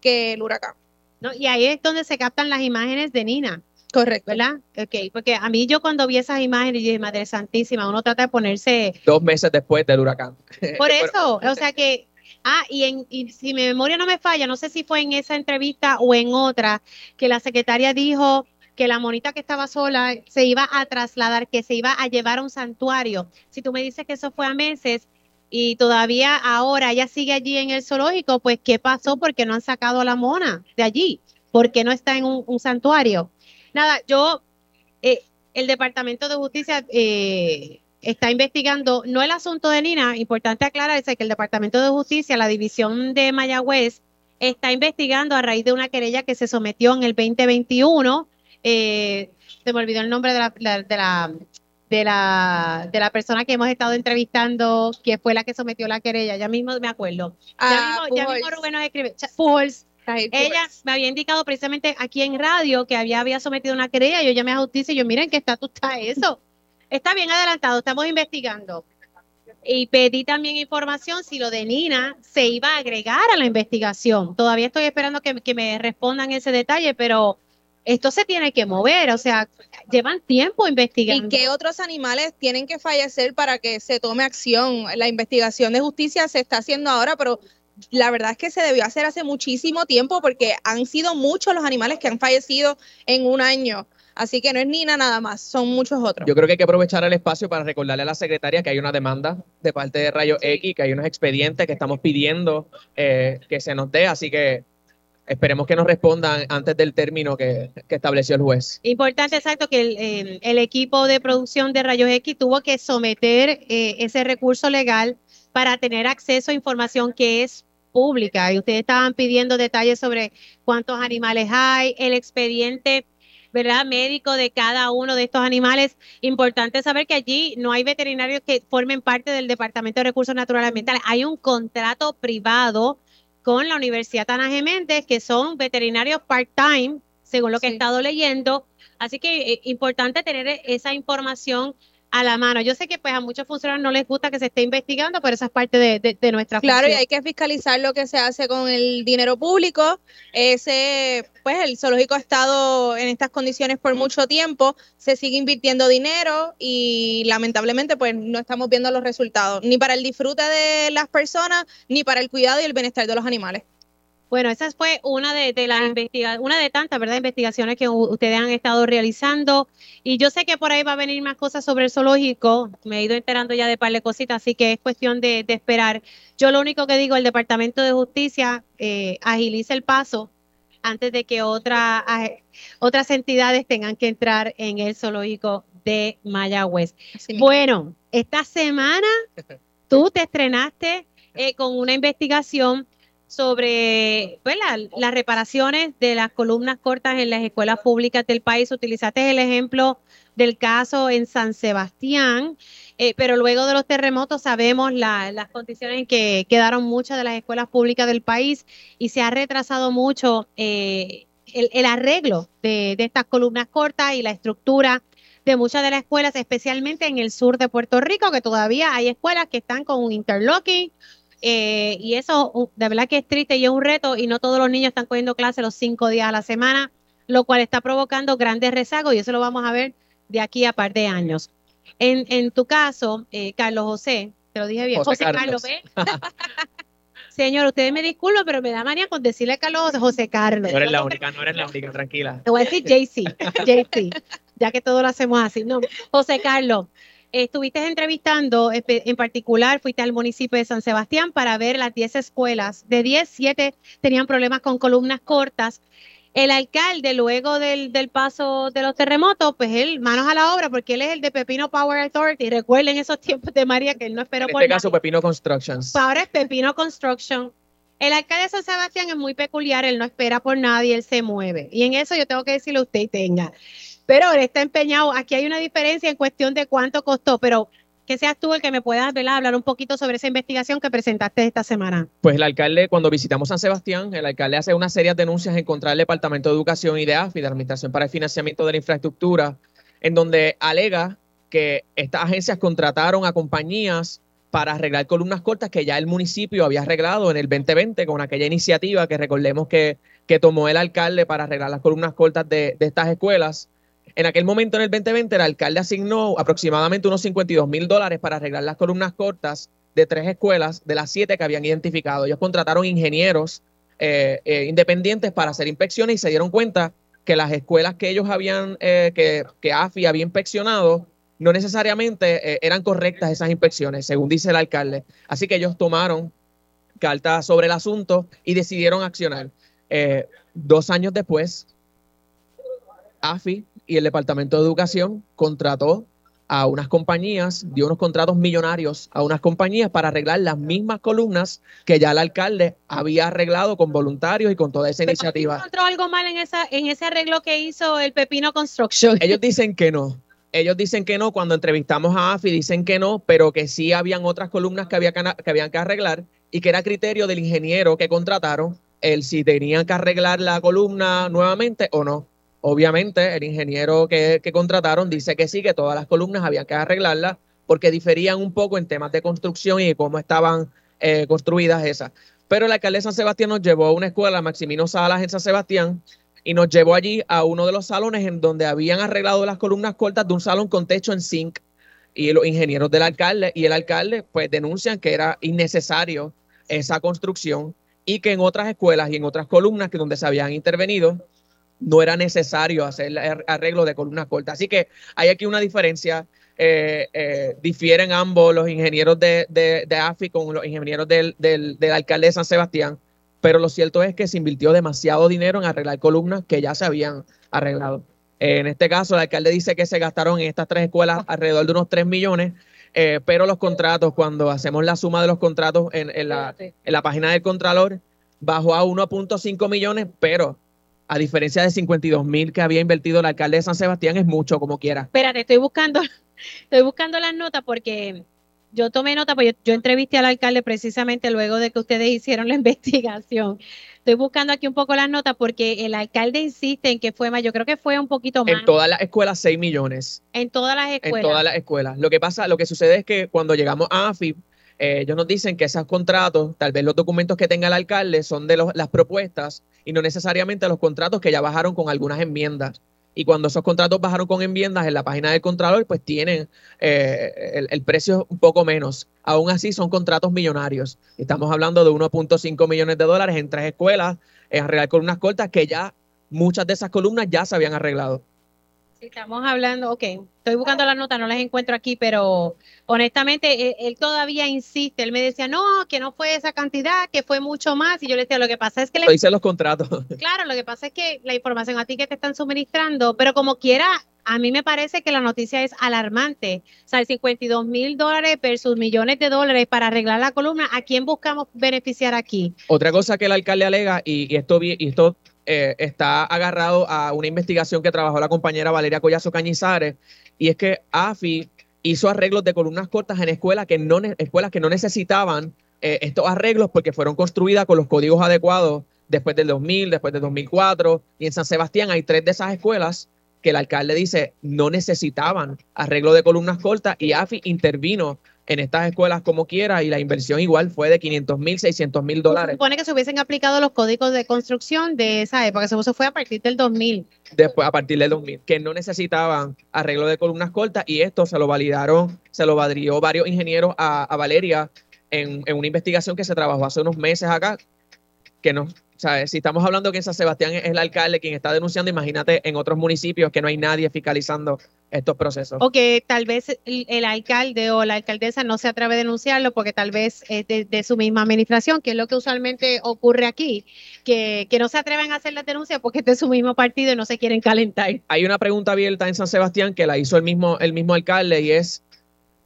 S7: que el huracán.
S1: No, y ahí es donde se captan las imágenes de Nina.
S7: Correcto.
S1: ¿Verdad? Ok, porque a mí yo cuando vi esas imágenes, yo dije, Madre Santísima, uno trata de ponerse...
S8: Dos meses después del huracán.
S1: Por eso, o sea que... Ah, y, en, y si mi memoria no me falla, no sé si fue en esa entrevista o en otra, que la secretaria dijo que la monita que estaba sola se iba a trasladar, que se iba a llevar a un santuario. Si tú me dices que eso fue a meses y todavía ahora ella sigue allí en el zoológico, pues ¿qué pasó? Porque no han sacado a la mona de allí? ¿Por qué no está en un, santuario? Nada, yo, eh, el Departamento de Justicia eh, está investigando, no el asunto de Nina, importante aclararse que el Departamento de Justicia, la división de Mayagüez, está investigando a raíz de una querella que se sometió en el 2021 eh, se me olvidó el nombre de la, de la de la, de la persona que hemos estado entrevistando, que fue la que sometió la querella, ya mismo me acuerdo. ya, ah, mismo, ya mismo, Rubén nos escribe, Ella me había indicado precisamente aquí en radio que había, había sometido una querella, yo llamé a justicia y yo, miren qué estatus está eso. Está bien adelantado, estamos investigando. Y pedí también información si lo de Nina se iba a agregar a la investigación. Todavía estoy esperando que, que me respondan ese detalle, pero esto se tiene que mover, o sea, llevan tiempo investigando.
S7: ¿Y qué otros animales tienen que fallecer para que se tome acción? La investigación de justicia se está haciendo ahora, pero la verdad es que se debió hacer hace muchísimo tiempo porque han sido muchos los animales que han fallecido en un año. Así que no es Nina nada más, son muchos otros.
S8: Yo creo que hay que aprovechar el espacio para recordarle a la secretaria que hay una demanda de parte de Rayo X, que hay unos expedientes que estamos pidiendo eh, que se nos dé, así que Esperemos que nos respondan antes del término que, estableció el juez.
S1: Importante, exacto, que el, equipo de producción de Rayos X tuvo que someter eh, ese recurso legal para tener acceso a información que es pública. Y ustedes estaban pidiendo detalles sobre cuántos animales hay, el expediente ¿verdad? médico de cada uno de estos animales. Importante saber que allí no hay veterinarios que formen parte del Departamento de Recursos Naturales Ambientales. Hay un contrato privado con la Universidad Ana Geméndez, que son veterinarios part-time, según lo que he estado leyendo. Así que es eh, importante tener esa información a la mano. Yo sé que pues a muchos funcionarios no les gusta que se esté investigando, pero esa es parte de, de, nuestra
S7: Claro, y hay que fiscalizar lo que se hace con el dinero público. Ese, pues el zoológico ha estado en estas condiciones por mucho tiempo, se sigue invirtiendo dinero y lamentablemente pues no estamos viendo los resultados, ni para el disfrute de las personas, ni para el cuidado y el bienestar de los animales.
S1: Bueno, esa fue una de, las investigaciones, una de tantas, ¿verdad? Investigaciones que ustedes han estado realizando. Y yo sé que por ahí va a venir más cosas sobre el zoológico. Me he ido enterando ya de par de cositas, así que es cuestión de, esperar. Yo lo único que digo, el Departamento de Justicia eh, agilice el paso antes de que otra, otras entidades tengan que entrar en el zoológico de Mayagüez. Bueno, esta semana tú te estrenaste eh, con una investigación sobre pues, las reparaciones de las columnas cortas en las escuelas públicas del país. Utilizaste el ejemplo del caso en San Sebastián, eh, pero luego de los terremotos sabemos las condiciones en que quedaron muchas de las escuelas públicas del país y se ha retrasado mucho eh, el, arreglo de, de estas columnas cortas y la estructura de muchas de las escuelas, especialmente en el sur de Puerto Rico, que todavía hay escuelas que están con un interlocking eh, y eso de verdad que es triste y es un reto y no todos los niños están cogiendo clases los cinco días a la semana, lo cual está provocando grandes rezagos y eso lo vamos a ver de aquí a par de años. En, en tu caso, eh, Carlos José, te lo dije bien, José, Carlos, Señor, ustedes me disculpan, pero me da manía con decirle Carlos José, José Carlos.
S8: No eres la única, no eres la única, tranquila.
S1: Te voy a decir JC, JC, ya que todo lo hacemos así. No, José Carlos, estuviste entrevistando, en particular fuiste al municipio de San Sebastián para ver las 10 escuelas. De 10, 7 tenían problemas con columnas cortas. El alcalde, luego del, paso de los terremotos, pues él, manos a la obra, porque él es el de Pepino Power Authority. Recuerden esos tiempos de María que él no esperó
S8: en
S1: por
S8: este caso, Pepino Constructions.
S1: Ahora es Pepino Construction. El alcalde de San Sebastián es muy peculiar, él no espera por nadie, él se mueve. Y en eso yo tengo que decirle a usted tenga pero él está empeñado. Aquí hay una diferencia en cuestión de cuánto costó, pero que seas tú el que me puedas hablar un poquito sobre esa investigación que presentaste esta semana.
S8: Pues el alcalde, cuando visitamos San Sebastián, el alcalde hace una serie de denuncias en contra del Departamento de Educación y de AFI, de Administración para el Financiamiento de la Infraestructura, en donde alega que estas agencias contrataron a compañías para arreglar columnas cortas que ya el municipio había arreglado en el 2020 con aquella iniciativa que recordemos que, que tomó el alcalde para arreglar las columnas cortas de estas escuelas. En aquel momento, en el 2020, el alcalde asignó aproximadamente unos 52 mil dólares para arreglar las columnas cortas de tres escuelas de las siete que habían identificado. Ellos contrataron ingenieros eh, eh, independientes para hacer inspecciones y se dieron cuenta que las escuelas que ellos habían, eh, que, que, AFI había inspeccionado, no necesariamente eran correctas esas inspecciones, según dice el alcalde. Así que ellos tomaron carta sobre el asunto y decidieron accionar. dos años después, AFI y el Departamento de Educación contrató a unas compañías, dio unos contratos millonarios a unas compañías para arreglar las mismas columnas que ya el alcalde había arreglado con voluntarios y con toda esa iniciativa.
S1: ¿Encontró algo mal en, esa, en ese arreglo que hizo el Pepino Construction?
S8: Ellos dicen que no. Ellos dicen que no. Cuando entrevistamos a AFI dicen que no, pero que sí habían otras columnas que, había que habían que arreglar y que era criterio del ingeniero que contrataron el si tenían que arreglar la columna nuevamente o no. Obviamente, el ingeniero que, contrataron dice que sí, que todas las columnas había que arreglarlas porque diferían un poco en temas de construcción y cómo estaban eh, construidas esas. Pero el alcalde de San Sebastián nos llevó a una escuela, Maximino Salas, en San Sebastián, y nos llevó allí a uno de los salones en donde habían arreglado las columnas cortas de un salón con techo en zinc. Y los ingenieros del alcalde y el alcalde, pues denuncian que era innecesario esa construcción y que en otras escuelas y en otras columnas que donde se habían intervenido, no era necesario hacer arreglo de columnas cortas. Así que hay aquí una diferencia. Eh, eh, difieren ambos los ingenieros de, de, AFI con los ingenieros del, del, alcalde de San Sebastián, pero lo cierto es que se invirtió demasiado dinero en arreglar columnas que ya se habían arreglado. en este caso, el alcalde dice que se gastaron en estas tres escuelas alrededor de unos 3 millones, eh, pero los contratos, cuando hacemos la suma de los contratos en, en, la, en la página del Contralor, bajó a 1.5 millones, pero a diferencia de 52 mil que había invertido el alcalde de San Sebastián, es mucho como quiera.
S1: Espérate, estoy buscando, estoy buscando las notas porque yo tomé nota, porque yo, entrevisté al alcalde precisamente luego de que ustedes hicieron la investigación. Estoy buscando aquí un poco las notas porque el alcalde insiste en que fue más, yo creo que fue un poquito más.
S8: En todas las escuelas, 6 millones.
S1: En todas las escuelas.
S8: En todas las escuelas. Lo que pasa, lo que sucede es que cuando llegamos a AFI, eh, ellos nos dicen que esos contratos, tal vez los documentos que tenga el alcalde son de las propuestas y no necesariamente los contratos que ya bajaron con algunas enmiendas. Y cuando esos contratos bajaron con enmiendas en la página del Contralor, pues tienen eh, el, precio un poco menos. Aún así son contratos millonarios. Estamos hablando de 1.5 millones de dólares en tres escuelas, en arreglar columnas cortas, que ya muchas de esas columnas ya se habían arreglado.
S1: Estamos hablando, ok, estoy buscando las notas, no las encuentro aquí, pero honestamente él, todavía insiste. Él me decía, no, que no fue esa cantidad, que fue mucho más. Y yo le decía, lo que pasa es que...
S8: Lo hice los contratos.
S1: Claro, lo que pasa es que la información a ti que te están suministrando, pero como quiera, a mí me parece que la noticia es alarmante. O sea, 52 mil dólares versus millones de dólares para arreglar la columna, ¿a quién buscamos beneficiar aquí?
S8: Otra cosa que el alcalde alega, y, esto, y esto eh, está agarrado a una investigación que trabajó la compañera Valeria Collazo Cañizares, y es que AFI hizo arreglos de columnas cortas en escuelas que no, escuelas que no necesitaban eh, estos arreglos porque fueron construidas con los códigos adecuados después del 2000, después del 2004. Y en San Sebastián hay tres de esas escuelas que el alcalde dice no necesitaban arreglo de columnas cortas y AFI intervino en estas escuelas como quiera y la inversión igual fue de 500 mil, 600 mil dólares. Se
S1: supone que se hubiesen aplicado los códigos de construcción de esa época, eso fue a partir del 2000.
S8: Después, a partir del 2000, que no necesitaban arreglo de columnas cortas y esto se lo validaron, se lo validó varios ingenieros a, Valeria en, en, una investigación que se trabajó hace unos meses acá, que no, sea, si estamos hablando que en San Sebastián es el alcalde quien está denunciando, imagínate en otros municipios que no hay nadie fiscalizando estos procesos.
S1: O que tal vez el, alcalde o la alcaldesa no se atreve a denunciarlo porque tal vez es de, su misma administración, que es lo que usualmente ocurre aquí, que, que no se atreven a hacer la denuncia porque es de su mismo partido y no se quieren calentar.
S8: Hay una pregunta abierta en San Sebastián que la hizo el mismo, el mismo alcalde y es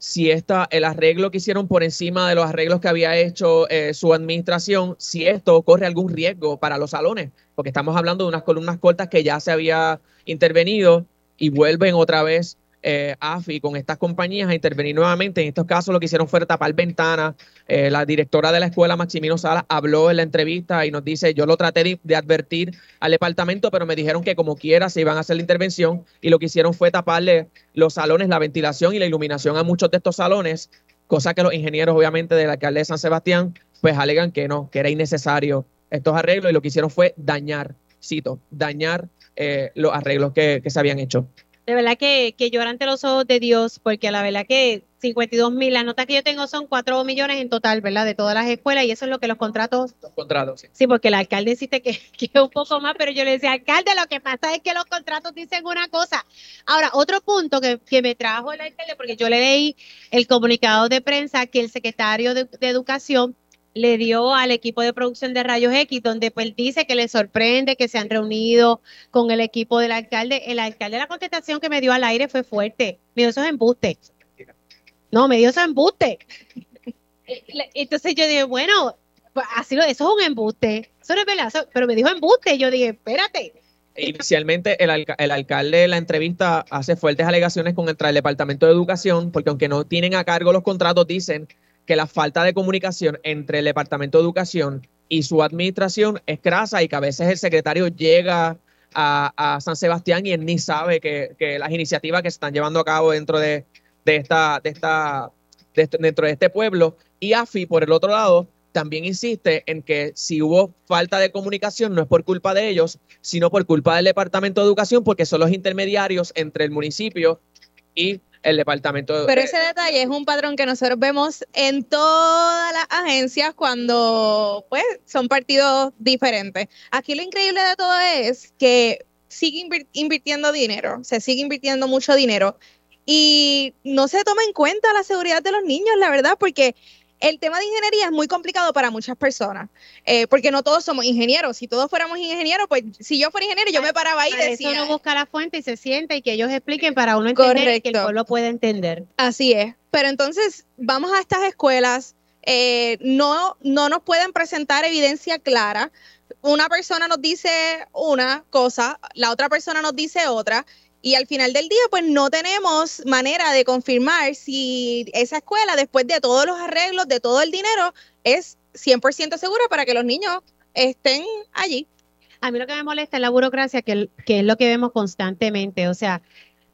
S8: si esta, el arreglo que hicieron por encima de los arreglos que había hecho eh, su administración, si esto corre algún riesgo para los salones, porque estamos hablando de unas columnas cortas que ya se había intervenido y vuelven otra vez eh, AFI con estas compañías a intervenir nuevamente. En estos casos lo que hicieron fue tapar ventanas. Eh, la directora de la escuela, Maximino Sala, habló en la entrevista y nos dice, yo lo traté de, advertir al departamento, pero me dijeron que como quiera se iban a hacer la intervención y lo que hicieron fue taparle los salones, la ventilación y la iluminación a muchos de estos salones, cosa que los ingenieros obviamente de la alcalde de San Sebastián pues alegan que no, que era innecesario estos arreglos y lo que hicieron fue dañar, cito, dañar eh, los arreglos que se habían hecho
S1: de verdad que, que llora ante los ojos de Dios, porque la verdad que 52 mil, las notas que yo tengo son 4 millones en total, ¿verdad? De todas las escuelas, y eso es lo que los contratos.
S8: Los contratos, sí.
S1: Sí, porque el alcalde insiste que, que un poco más, pero yo le decía, alcalde, lo que pasa es que los contratos dicen una cosa. Ahora, otro punto que, que me trajo el alcalde, porque yo le leí el comunicado de prensa que el secretario de, de Educación le dio al equipo de producción de Rayos X, donde pues dice que le sorprende que se han reunido con el equipo del alcalde. El alcalde, la contestación que me dio al aire fue fuerte. Me dio esos embustes. No, me dio esos embustes. Entonces yo dije, bueno, pues así lo, eso es un embuste. Eso no es verdad, pero me dijo embuste. Yo dije, espérate.
S8: Inicialmente, el, el, alcalde en la entrevista hace fuertes alegaciones contra el Departamento de Educación, porque aunque no tienen a cargo los contratos, dicen que la falta de comunicación entre el Departamento de Educación y su administración es crasa y que a veces el secretario llega a, San Sebastián y él ni sabe que, las iniciativas que se están llevando a cabo dentro de, esta, de esta, dentro de este pueblo. Y AFI, por el otro lado, también insiste en que si hubo falta de comunicación no es por culpa de ellos, sino por culpa del Departamento de Educación, porque son los intermediarios entre el municipio y el departamento.
S7: Pero ese detalle es un patrón que nosotros vemos en todas las agencias cuando pues son partidos diferentes. Aquí lo increíble de todo es que sigue invirtiendo dinero, se sigue invirtiendo mucho dinero y no se toma en cuenta la seguridad de los niños, la verdad, porque el tema de ingeniería es muy complicado para muchas personas, eh, porque no todos somos ingenieros. Si todos fuéramos ingenieros, pues si yo fuera ingeniero, yo me paraba ahí y decía.
S1: Eso uno busca la fuente y se sienta y que ellos expliquen para uno entender que el pueblo pueda entender.
S7: Así es. Pero entonces, vamos a estas escuelas, eh, no, no nos pueden presentar evidencia clara. Una persona nos dice una cosa, la otra persona nos dice otra, Y al final del día, pues no tenemos manera de confirmar si esa escuela, después de todos los arreglos, de todo el dinero, es 100% segura para que los niños estén allí.
S1: A mí lo que me molesta es la burocracia, que, que es lo que vemos constantemente. O sea,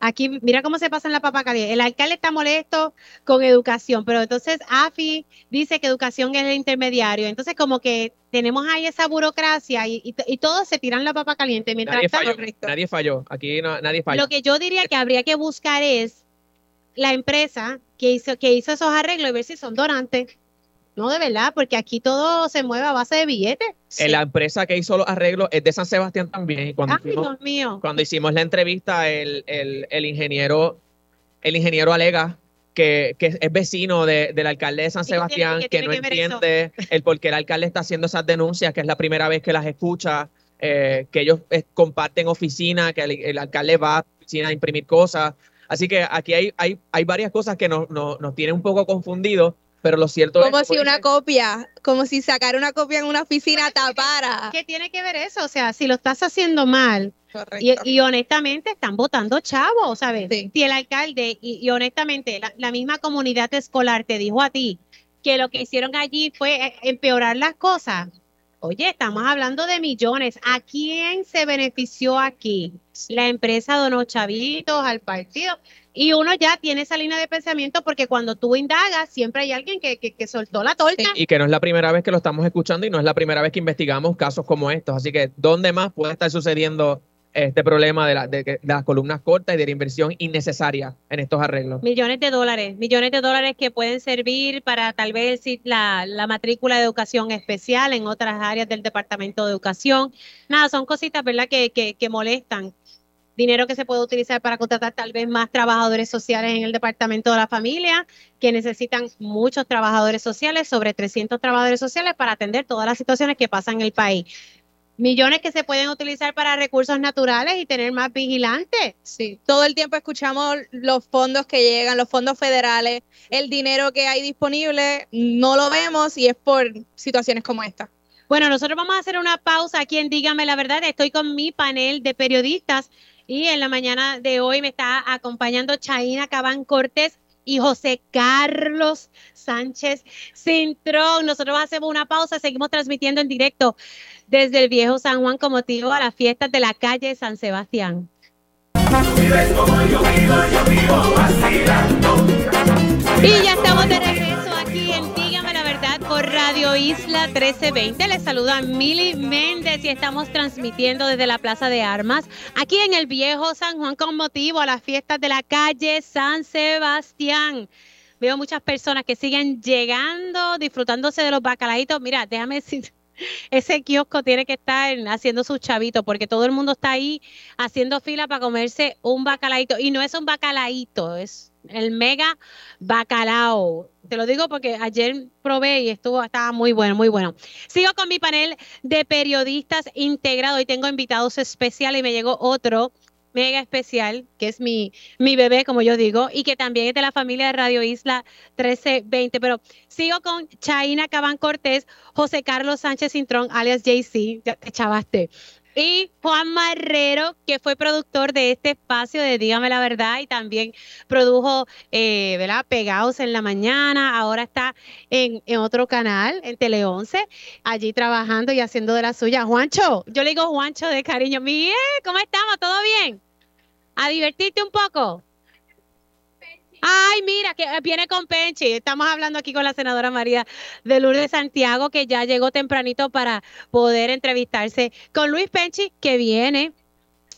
S1: Aquí, mira cómo se pasa en la papa caliente. El alcalde está molesto con educación, pero entonces AFI dice que educación es el intermediario. Entonces, como que tenemos ahí esa burocracia y, todos se tiran la papa caliente. Mientras
S8: nadie, falló, nadie falló. Aquí nadie falló.
S1: Lo que yo diría que habría que buscar es la empresa que hizo, que hizo esos arreglos y ver si son donantes. No, de verdad, porque aquí todo se mueve a base de billetes.
S8: La empresa que hizo los arreglos es de San Sebastián también. Cuando
S1: Ay, Dios mío.
S8: Cuando hicimos la entrevista, el, ingeniero, el ingeniero alega que, es vecino del alcalde de San Sebastián, que, no entiende el por qué el alcalde está haciendo esas denuncias, que es la primera vez que las escucha, eh, que ellos eh, comparten oficina, que el, alcalde va a oficina a imprimir cosas. Así que aquí hay, hay, hay varias cosas que nos, nos, nos tienen un poco confundidos pero lo cierto
S7: como es. Como si una copia, como si sacar una copia en una oficina tapara.
S1: ¿Qué tiene que ver eso? O sea, si lo estás haciendo mal. Y, honestamente están votando chavos, ¿sabes? Si el alcalde y, honestamente la, misma comunidad escolar te dijo a ti que lo que hicieron allí fue eh, empeorar las cosas, Oye, estamos hablando de millones. ¿A quién se benefició aquí? La empresa donó chavitos al partido. Y uno ya tiene esa línea de pensamiento porque cuando tú indagas, siempre hay alguien que, que, soltó la torta.
S8: y que no es la primera vez que lo estamos escuchando y no es la primera vez que investigamos casos como estos. Así que, ¿dónde más puede estar sucediendo este problema de, de, las columnas cortas y de la inversión innecesaria en estos arreglos.
S1: Millones de dólares, millones de dólares que pueden servir para tal vez la, la matrícula de educación especial en otras áreas del Departamento de Educación. Nada, son cositas, ¿verdad?, que, que, que molestan dinero que se puede utilizar para contratar tal vez más trabajadores sociales en el departamento de la familia, que necesitan muchos trabajadores sociales, sobre 300 trabajadores sociales para atender todas las situaciones que pasan en el país millones que se pueden utilizar para recursos naturales y tener más vigilantes.
S7: Sí, todo el tiempo escuchamos los fondos que llegan, los fondos federales, el dinero que hay disponible, no lo vemos y es por situaciones como esta.
S1: Bueno, nosotros vamos a hacer una pausa aquí en Dígame la Verdad. Estoy con mi panel de periodistas y en la mañana de hoy me está acompañando Chaina Cabán Cortés y José Carlos Sánchez Cintrón. Nosotros hacemos una pausa, seguimos transmitiendo en directo desde el viejo San Juan como motivo a las fiestas de la calle San Sebastián. Y ya estamos de regreso Radio Isla 1320. Les saluda Mili Méndez y estamos transmitiendo desde la Plaza de Armas aquí en el viejo San Juan con motivo a las fiestas de la calle San Sebastián. Veo muchas personas que siguen llegando, disfrutándose de los bacalaitos. Mira, déjame decir, ese kiosco tiene que estar haciendo sus chavitos porque todo el mundo está ahí haciendo fila para comerse un bacalaito y no es un bacalaito, es el mega bacalao. Te lo digo porque ayer probé y estuvo estaba muy bueno, muy bueno. Sigo con mi panel de periodistas integrado y tengo invitados especiales y me llegó otro mega especial, que es mi, mi bebé, como yo digo, y que también es de la familia de Radio Isla 1320. Pero sigo con Chaina Cabán Cortés, José Carlos Sánchez Cintrón, alias JC, ya te chavaste. Y Juan Marrero, que fue productor de este espacio de Dígame la Verdad y también produjo, eh, ¿verdad? Pegados en la mañana. Ahora está en, otro canal, en Tele 11, allí trabajando y haciendo de la suya. Juancho, yo le digo Juancho de cariño. Miguel, ¿cómo estamos? ¿Todo bien? a divertirte un poco. Ay, mira, que viene con Penchi. Estamos hablando aquí con la senadora María de Lourdes Santiago, que ya llegó tempranito para poder entrevistarse con Luis Penchi, que viene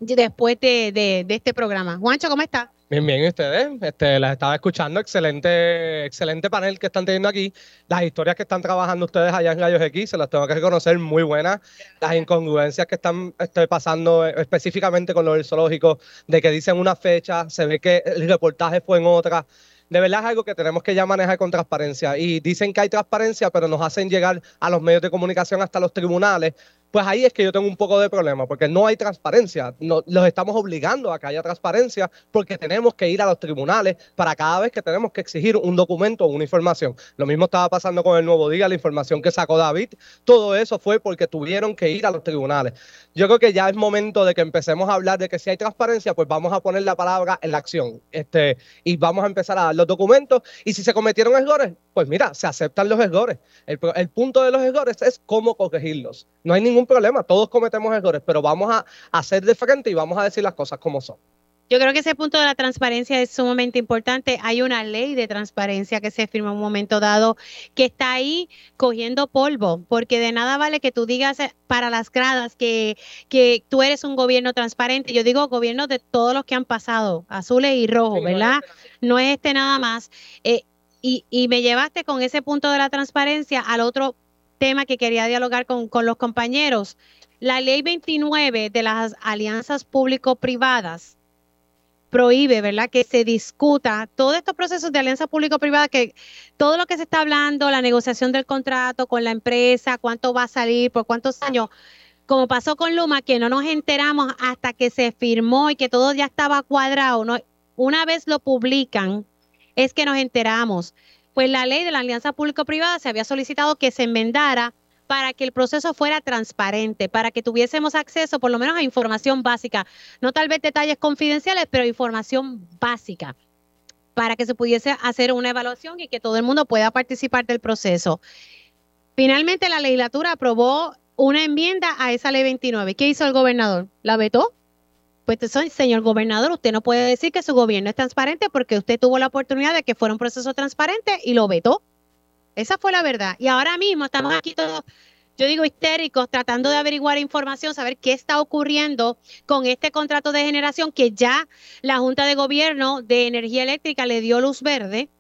S1: después de, de, de este programa. Juancho, ¿cómo está?
S9: Bien, bien, ustedes, este, las estaba escuchando, excelente, excelente panel que están teniendo aquí, las historias que están trabajando ustedes allá en Gallos X, se las tengo que reconocer, muy buenas, las incongruencias que están este, pasando específicamente con los zoológicos, de que dicen una fecha, se ve que el reportaje fue en otra, de verdad es algo que tenemos que ya manejar con transparencia. Y dicen que hay transparencia, pero nos hacen llegar a los medios de comunicación hasta los tribunales pues ahí es que yo tengo un poco de problema, porque no hay transparencia. No, los estamos obligando a que haya transparencia porque tenemos que ir a los tribunales para cada vez que tenemos que exigir un documento o una información. Lo mismo estaba pasando con el nuevo día, la información que sacó David. Todo eso fue porque tuvieron que ir a los tribunales. Yo creo que ya es momento de que empecemos a hablar de que si hay transparencia, pues vamos a poner la palabra en la acción. Este, y vamos a empezar a dar los documentos. Y si se cometieron errores, pues mira, se aceptan los errores. El, punto de los errores es cómo corregirlos. No hay ningún problema, todos cometemos errores, pero vamos a hacer de frente y vamos a decir las cosas como son.
S1: Yo creo que ese punto de la transparencia es sumamente importante. Hay una ley de transparencia que se firma en un momento dado que está ahí cogiendo polvo, porque de nada vale que tú digas eh, para las gradas que, que tú eres un gobierno transparente. Yo digo gobierno de todos los que han pasado, azules y rojos, ¿verdad? No es este nada más. Eh, y, y me llevaste con ese punto de la transparencia al otro tema que quería dialogar con, con los compañeros. La ley 29 de las alianzas público-privadas prohíbe, ¿verdad?, que se discuta todos estos procesos de alianza público-privada, que todo lo que se está hablando, la negociación del contrato con la empresa, cuánto va a salir, por cuántos años, como pasó con Luma, que no nos enteramos hasta que se firmó y que todo ya estaba cuadrado, ¿no? una vez lo publican, es que nos enteramos. Pues la ley de la alianza público-privada se había solicitado que se enmendara para que el proceso fuera transparente, para que tuviésemos acceso por lo menos a información básica, no tal vez detalles confidenciales, pero información básica para que se pudiese hacer una evaluación y que todo el mundo pueda participar del proceso. Finalmente la legislatura aprobó una enmienda a esa ley 29. ¿Qué hizo el gobernador? ¿La vetó? Pues señor gobernador, usted no puede decir que su gobierno es transparente porque usted tuvo la oportunidad de que fuera un proceso transparente y lo vetó. Esa fue la verdad. Y ahora mismo estamos aquí todos, yo digo histéricos, tratando de averiguar información, saber qué está ocurriendo con este contrato de generación que ya la Junta de Gobierno de Energía Eléctrica le dio luz verde.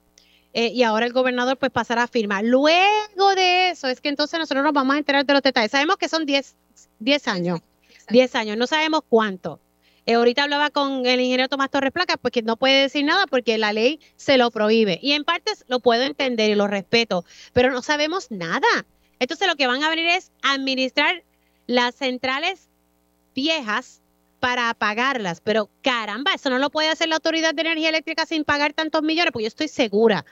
S1: Eh, y ahora el gobernador pues pasará a firmar. Luego de eso es que entonces nosotros nos vamos a enterar de los detalles. Sabemos que son 10 años, 10 años, no sabemos cuánto. Eh, ahorita hablaba con el ingeniero Tomás Torres Placa, pues que no puede decir nada porque la ley se lo prohíbe. Y en partes lo puedo entender y lo respeto, pero no sabemos nada. Entonces lo que van a venir es administrar las centrales viejas para apagarlas. Pero caramba, eso no lo puede hacer la Autoridad de Energía Eléctrica sin pagar tantos millones, pues yo estoy segura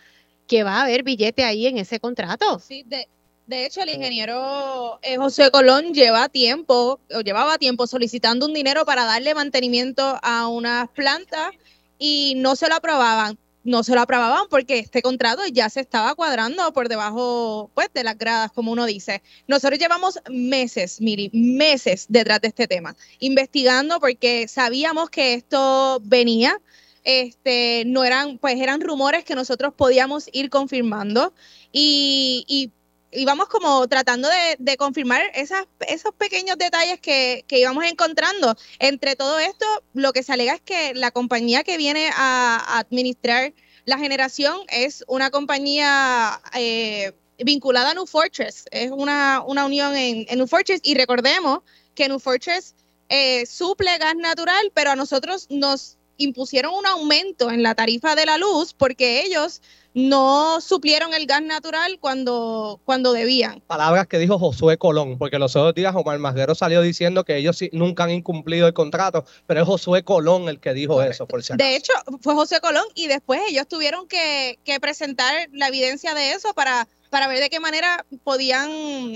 S1: que va a haber billete ahí en ese contrato.
S7: Sí, de, de hecho, el ingeniero eh, José Colón lleva tiempo, o llevaba tiempo solicitando un dinero para darle mantenimiento a unas plantas y no se lo aprobaban. No se lo aprobaban porque este contrato ya se estaba cuadrando por debajo pues, de las gradas, como uno dice. Nosotros llevamos meses, Miri, meses detrás de este tema, investigando porque sabíamos que esto venía, este, no eran, pues eran rumores que nosotros podíamos ir confirmando y, y íbamos como tratando de, confirmar esas, esos pequeños detalles que, íbamos encontrando. Entre todo esto, lo que se alega es que la compañía que viene a, administrar la generación es una compañía eh, vinculada a New Fortress, es una, una unión en, en, New Fortress y recordemos que New Fortress eh, suple gas natural, pero a nosotros nos impusieron un aumento en la tarifa de la luz porque ellos no suplieron el gas natural cuando, cuando debían.
S9: Palabras que dijo Josué Colón, porque los otros días Omar Masguero salió diciendo que ellos nunca han incumplido el contrato, pero es Josué Colón el que dijo eso, por si
S7: De hecho, fue Josué Colón y después ellos tuvieron que, presentar la evidencia de eso para, para ver de qué manera podían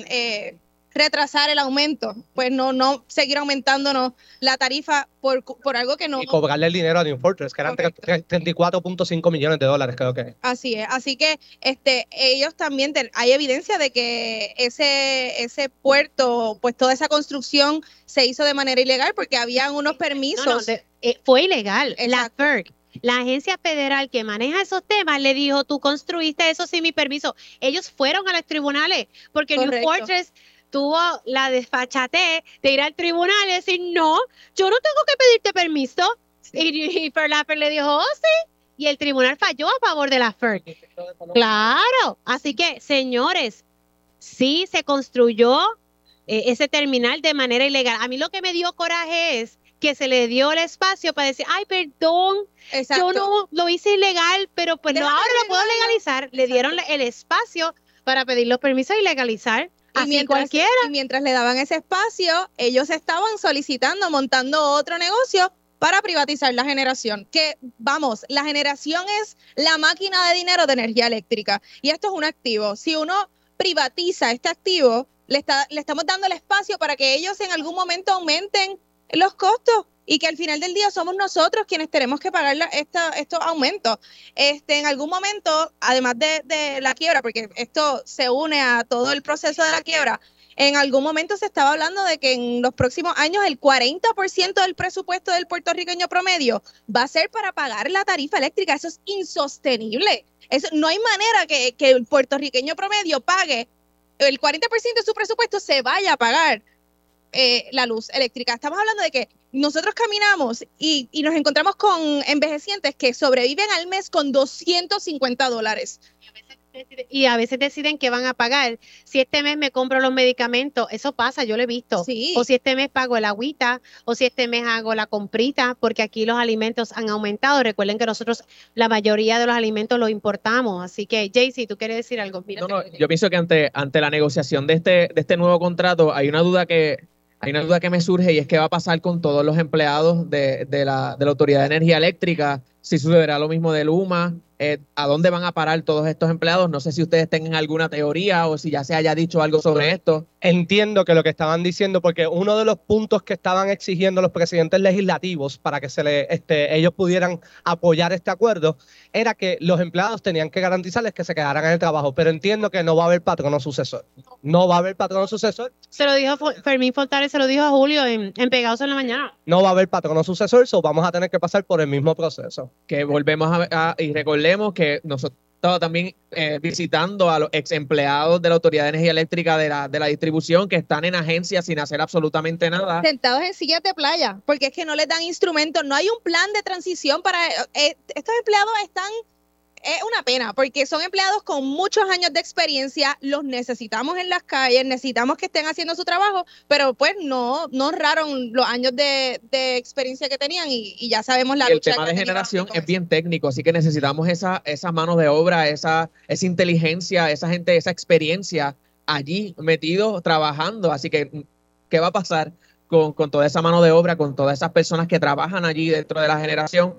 S7: eh, retrasar el aumento, pues no, no seguir aumentándonos la tarifa por, por algo que no...
S9: Y cobrarle el dinero a New Fortress, que eran 34.5 millones de dólares, creo que.
S7: Así es, así que este ellos también, hay evidencia de que ese, ese puerto, pues toda esa construcción se hizo de manera ilegal porque habían unos permisos.
S1: Eh, fue ilegal, la FERC. La agencia federal que maneja esos temas le dijo, tú construiste eso sin mi permiso. Ellos fueron a los tribunales porque New Fortress tuvo la desfachate de ir al tribunal y decir, no, yo no tengo que pedirte permiso. Y, y le dijo, oh, sí. Y el tribunal falló a favor de la FERC. Claro. Así que, señores, sí se construyó eh, ese terminal de manera ilegal. A mí lo que me dio coraje es que se le dio el espacio para decir, ay, perdón, yo no lo hice ilegal, pero pues no, ahora lo puedo legalizar. Le dieron el espacio para pedir los permisos y legalizar
S7: Y mientras, y mientras le daban ese espacio, ellos estaban solicitando, montando otro negocio para privatizar la generación. Que vamos, la generación es la máquina de dinero de energía eléctrica y esto es un activo. Si uno privatiza este activo, le, está, le estamos dando el espacio para que ellos en algún momento aumenten los costos y que al final del día somos nosotros quienes tenemos que pagar estos aumentos. Este, en algún momento, además de, la quiebra, porque esto se une a todo el proceso de la quiebra, en algún momento se estaba hablando de que en los próximos años el 40% del presupuesto del puertorriqueño promedio va a ser para pagar la tarifa eléctrica. Eso es insostenible. Eso, no hay manera que, que el puertorriqueño promedio pague el 40% de su presupuesto se vaya a pagar eh, la luz eléctrica. Estamos hablando de que nosotros caminamos y, nos encontramos con envejecientes que sobreviven al mes con 250 dólares.
S1: Y a veces deciden que van a pagar. Si este mes me compro los medicamentos, eso pasa, yo lo he visto. O si este mes pago el agüita, o si este mes hago la comprita, porque aquí los alimentos han aumentado. Recuerden que nosotros la mayoría de los alimentos los importamos. Así que, Jaycee, ¿tú quieres decir algo?
S8: no, no, yo pienso que ante, ante la negociación de este, de este nuevo contrato hay una duda que, hay una duda que me surge y es qué va a pasar con todos los empleados de, la, de la Autoridad de Energía Eléctrica, si sucederá lo mismo del UMA, eh, a dónde van a parar todos estos empleados. No sé si ustedes tengan alguna teoría o si ya se haya dicho algo sobre esto.
S9: Entiendo que lo que estaban diciendo, porque uno de los puntos que estaban exigiendo los presidentes legislativos para que se le, este, ellos pudieran apoyar este acuerdo era que los empleados tenían que garantizarles que se quedaran en el trabajo. Pero entiendo que no va a haber patrono sucesor. No va a haber patrono sucesor.
S1: Se lo dijo Fermín Fontales, se lo dijo a Julio en, Pegados en la Mañana.
S9: No va a haber patrono sucesor, so vamos a tener que pasar por el mismo proceso.
S8: Que volvemos a, y recordemos que nosotros estamos también eh, visitando a los ex empleados de la Autoridad de Energía Eléctrica de la, de la distribución que están en agencias sin hacer absolutamente nada.
S7: Sentados en sillas de playa, porque es que no les dan instrumentos, no hay un plan de transición para... Eh, estos empleados están es una pena porque son empleados con muchos años de experiencia, los necesitamos en las calles, necesitamos que estén haciendo su trabajo, pero pues no, no honraron los años de, experiencia que tenían y, ya sabemos la
S8: El tema de generación es bien técnico, así que necesitamos esa, esa mano de obra, esa, esa inteligencia, esa gente, esa experiencia allí metido trabajando. Así que, ¿qué va a pasar con, con toda esa mano de obra, con todas esas personas que trabajan allí dentro de la generación?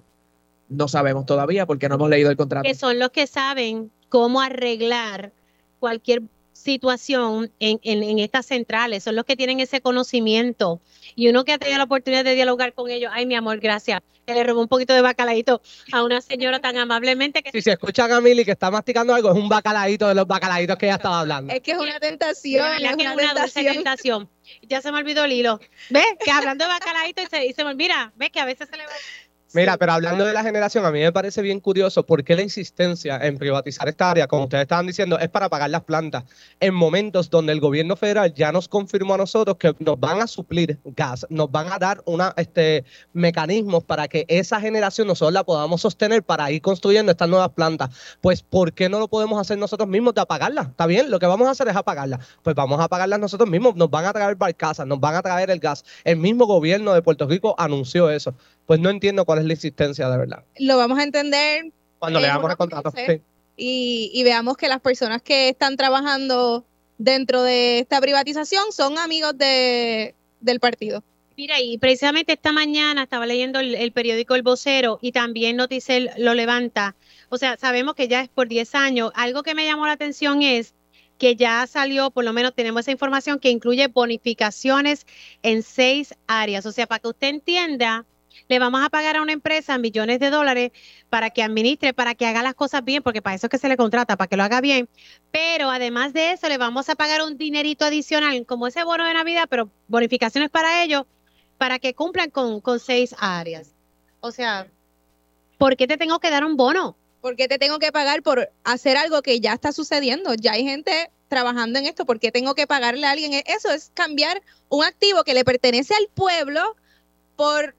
S8: No sabemos todavía porque no hemos leído el contrato.
S1: Que son los que saben cómo arreglar cualquier situación en, en, estas centrales, son los que tienen ese conocimiento. Y uno que ha tenido la oportunidad de dialogar con ellos, ay, mi amor, gracias. Que le robó un poquito de bacalaíto a una señora tan amablemente que.
S9: Si se escucha a Mili que está masticando algo, es un bacalaíto de los bacalaitos que ella estaba hablando.
S7: Es que es una tentación. Es, una,
S1: tentación. Ya se me olvidó el hilo. ¿Ves? Que hablando de bacalaíto y se, y se me olvida. ¿Ves? Que a veces se le va.
S9: Mira, pero hablando de la generación, a mí me parece bien curioso por qué la insistencia en privatizar esta área, como ustedes estaban diciendo, es para pagar las plantas en momentos donde el gobierno federal ya nos confirmó a nosotros que nos van a suplir gas, nos van a dar una, este, mecanismos para que esa generación nosotros la podamos sostener para ir construyendo estas nuevas plantas. Pues, ¿por qué no lo podemos hacer nosotros mismos de apagarlas? ¿Está bien? Lo que vamos a hacer es apagarlas. Pues vamos a apagarlas nosotros mismos. Nos van a traer barcazas, nos van a traer el gas. El mismo gobierno de Puerto Rico anunció eso. Pues no entiendo cuál es la existencia de verdad.
S7: Lo vamos a entender
S9: cuando leamos el contrato.
S7: Y, veamos que las personas que están trabajando dentro de esta privatización son amigos de, del partido.
S1: Mira, y precisamente esta mañana estaba leyendo el, periódico El Vocero y también Noticel lo levanta. O sea, sabemos que ya es por 10 años. Algo que me llamó la atención es que ya salió, por lo menos tenemos esa información que incluye bonificaciones en seis áreas. O sea, para que usted entienda le vamos a pagar a una empresa millones de dólares para que administre, para que haga las cosas bien, porque para eso es que se le contrata, para que lo haga bien. Pero además de eso, le vamos a pagar un dinerito adicional, como ese bono de Navidad, pero bonificaciones para ellos, para que cumplan con, con seis áreas. O sea, ¿por qué te tengo que dar un bono?
S7: ¿Por qué te tengo que pagar por hacer algo que ya está sucediendo? Ya hay gente trabajando en esto, ¿por qué tengo que pagarle a alguien? Eso es cambiar un activo que le pertenece al pueblo por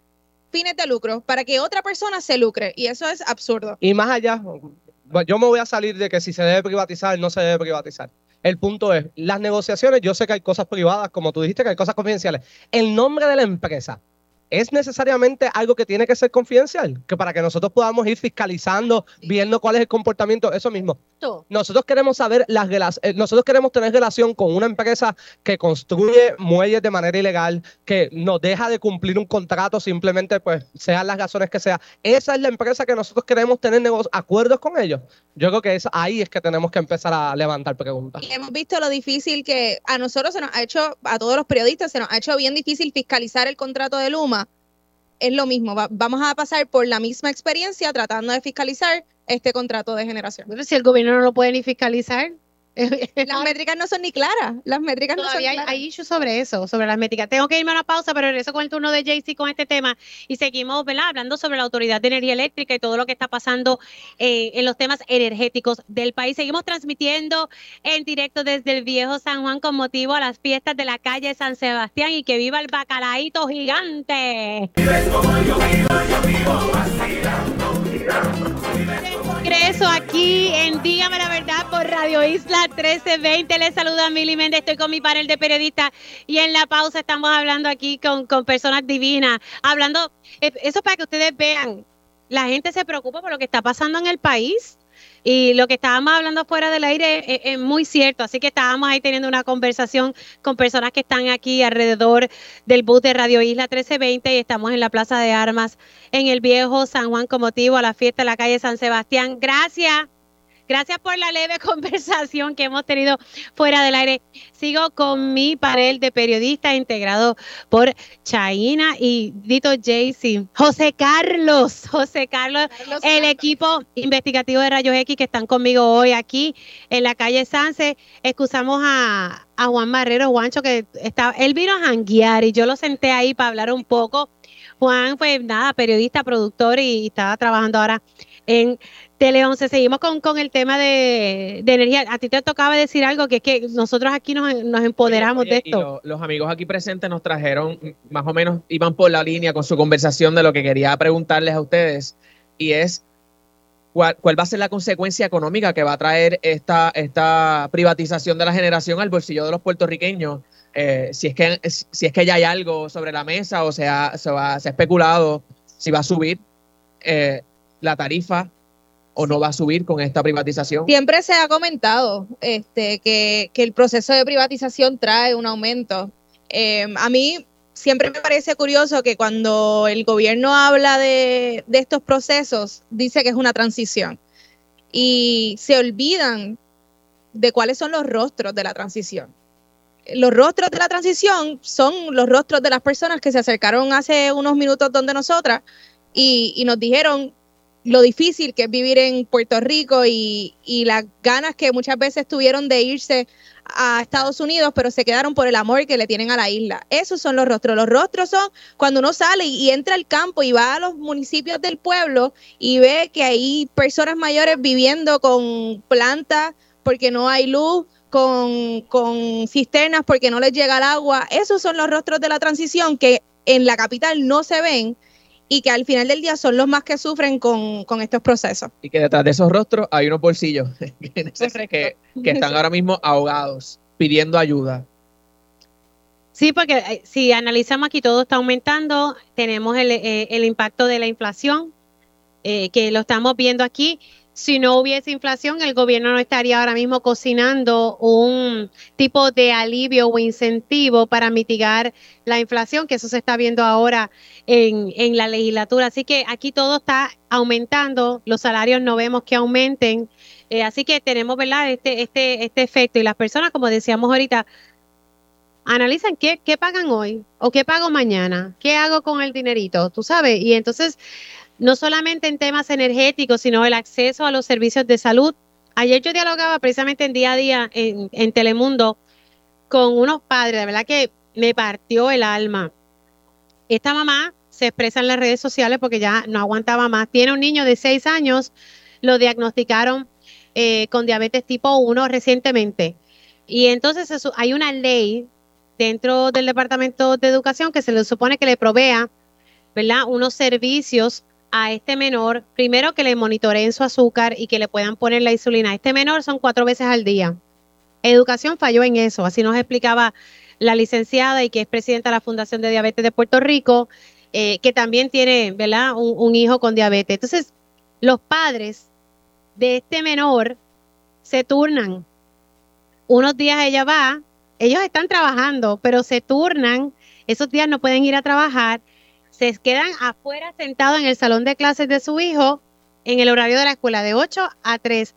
S7: fines de lucro para que otra persona se lucre y eso es absurdo.
S9: Y más allá, yo me voy a salir de que si se debe privatizar, no se debe privatizar. El punto es, las negociaciones, yo sé que hay cosas privadas, como tú dijiste, que hay cosas confidenciales. El nombre de la empresa ¿es necesariamente algo que tiene que ser confidencial? Que para que nosotros podamos ir fiscalizando, viendo cuál es el comportamiento, eso mismo. Nosotros queremos saber las eh, nosotros queremos tener relación con una empresa que construye muelles de manera ilegal, que nos deja de cumplir un contrato simplemente, pues, sean las razones que sea. Esa es la empresa que nosotros queremos tener acuerdos con ellos. Yo creo que es ahí es que tenemos que empezar a levantar preguntas.
S7: hemos visto lo difícil que a nosotros se nos ha hecho, a todos los periodistas, se nos ha hecho bien difícil fiscalizar el contrato de Luma. Es lo mismo, vamos a pasar por la misma experiencia tratando de fiscalizar este contrato de generación.
S1: Pero si el gobierno no lo puede ni fiscalizar,
S7: las métricas no son ni claras. Las métricas no son
S1: hay,
S7: claras.
S1: hay issues sobre eso, sobre las métricas. Tengo que irme a una pausa, pero regreso con el turno de Jaycee con este tema y seguimos ¿verdad? hablando sobre la Autoridad de Energía Eléctrica y todo lo que está pasando eh, en los temas energéticos del país. Seguimos transmitiendo en directo desde el viejo San Juan con motivo a las fiestas de la calle San Sebastián y que viva el bacalaíto gigante. Regreso aquí en Dígame la Verdad por Radio Isla 1320. Les saluda Mili Méndez. Estoy con mi panel de periodistas y en la pausa estamos hablando aquí con, con personas divinas. Hablando, eh, eso para que ustedes vean, la gente se preocupa por lo que está pasando en el país y lo que estábamos hablando fuera del aire es, muy cierto, así que estábamos ahí teniendo una conversación con personas que están aquí alrededor del bus de Radio Isla 1320 y estamos en la Plaza de Armas en el viejo San Juan con motivo a la fiesta de la calle San Sebastián. Gracias Gracias por la leve conversación que hemos tenido fuera del aire. Sigo con mi panel de periodistas integrado por Chaina y Dito Jaycee. José Carlos, José Carlos, el equipo investigativo de Rayos X que están conmigo hoy aquí en la calle Sanse. Excusamos a, a Juan Marrero, Juancho, que está, él vino a janguear y yo lo senté ahí para hablar un poco. Juan fue nada, periodista, productor y estaba trabajando ahora en Tele 11. Seguimos con, con el tema de, energía. A ti te tocaba decir algo, que es que nosotros aquí nos, empoderamos de esto.
S8: los amigos aquí presentes nos trajeron, más o menos, iban por la línea con su conversación de lo que quería preguntarles a ustedes, y es cuál, va a ser la consecuencia económica que va a traer esta, esta privatización de la generación al bolsillo de los puertorriqueños. Eh, si, es que, si es que ya hay algo sobre la mesa o sea, se, va, se ha especulado si va a subir eh, la tarifa o no va a subir con esta privatización?
S7: Siempre se ha comentado este, que, el proceso de privatización trae un aumento. Em, a mí siempre me parece curioso que cuando el gobierno habla de, de estos procesos, dice que es una transición y se olvidan de cuáles son los rostros de la transición. Los rostros de la transición son los rostros de las personas que se acercaron hace unos minutos donde nosotras y nos dijeron lo difícil que es vivir en Puerto Rico y, las ganas que muchas veces tuvieron de irse a Estados Unidos, pero se quedaron por el amor que le tienen a la isla. Esos son los rostros. Los rostros son cuando uno sale y, entra al campo y va a los municipios del pueblo y ve que hay personas mayores viviendo con plantas porque no hay luz, con cisternas porque no les llega el agua. Esos son los rostros de la transición que en la capital no se ven y que al final del día son los más que sufren con, estos procesos.
S8: Y que detrás de esos rostros hay unos bolsillos que, que, están ahora mismo ahogados, pidiendo ayuda.
S1: Sí, porque eh, si analizamos aquí todo está aumentando, tenemos el, eh, el impacto de la inflación, eh, que lo estamos viendo aquí si no hubiese inflación, el gobierno no estaría ahora mismo cocinando un tipo de alivio o incentivo para mitigar la inflación, que eso se está viendo ahora en, en la legislatura. Así que aquí todo está aumentando, los salarios no vemos que aumenten. Eh, así que tenemos, ¿verdad?, este, este, este efecto. Y las personas, como decíamos ahorita, analizan qué, qué pagan hoy o qué pago mañana, qué hago con el dinerito, tú sabes. Y entonces no solamente en temas energéticos, sino el acceso a los servicios de salud. Ayer yo dialogaba precisamente en día a día en, Telemundo con unos padres, de verdad que me partió el alma. Esta mamá se expresa en las redes sociales porque ya no aguantaba más. Tiene un niño de seis años, lo diagnosticaron eh, con diabetes tipo 1 recientemente. Y entonces hay una ley dentro del Departamento de Educación que se le supone que le provea, ¿verdad? Unos servicios a este menor, primero que le monitoreen su azúcar y que le puedan poner la insulina. Este menor son cuatro veces al día. Educación falló en eso, así nos explicaba la licenciada y que es presidenta de la Fundación de Diabetes de Puerto Rico, eh, que también tiene, ¿verdad? Un, hijo con diabetes. Entonces, los padres de este menor se turnan. Unos días ella va, ellos están trabajando, pero se turnan, esos días no pueden ir a trabajar, se quedan afuera sentados en el salón de clases de su hijo en el horario de la escuela de 8 a 3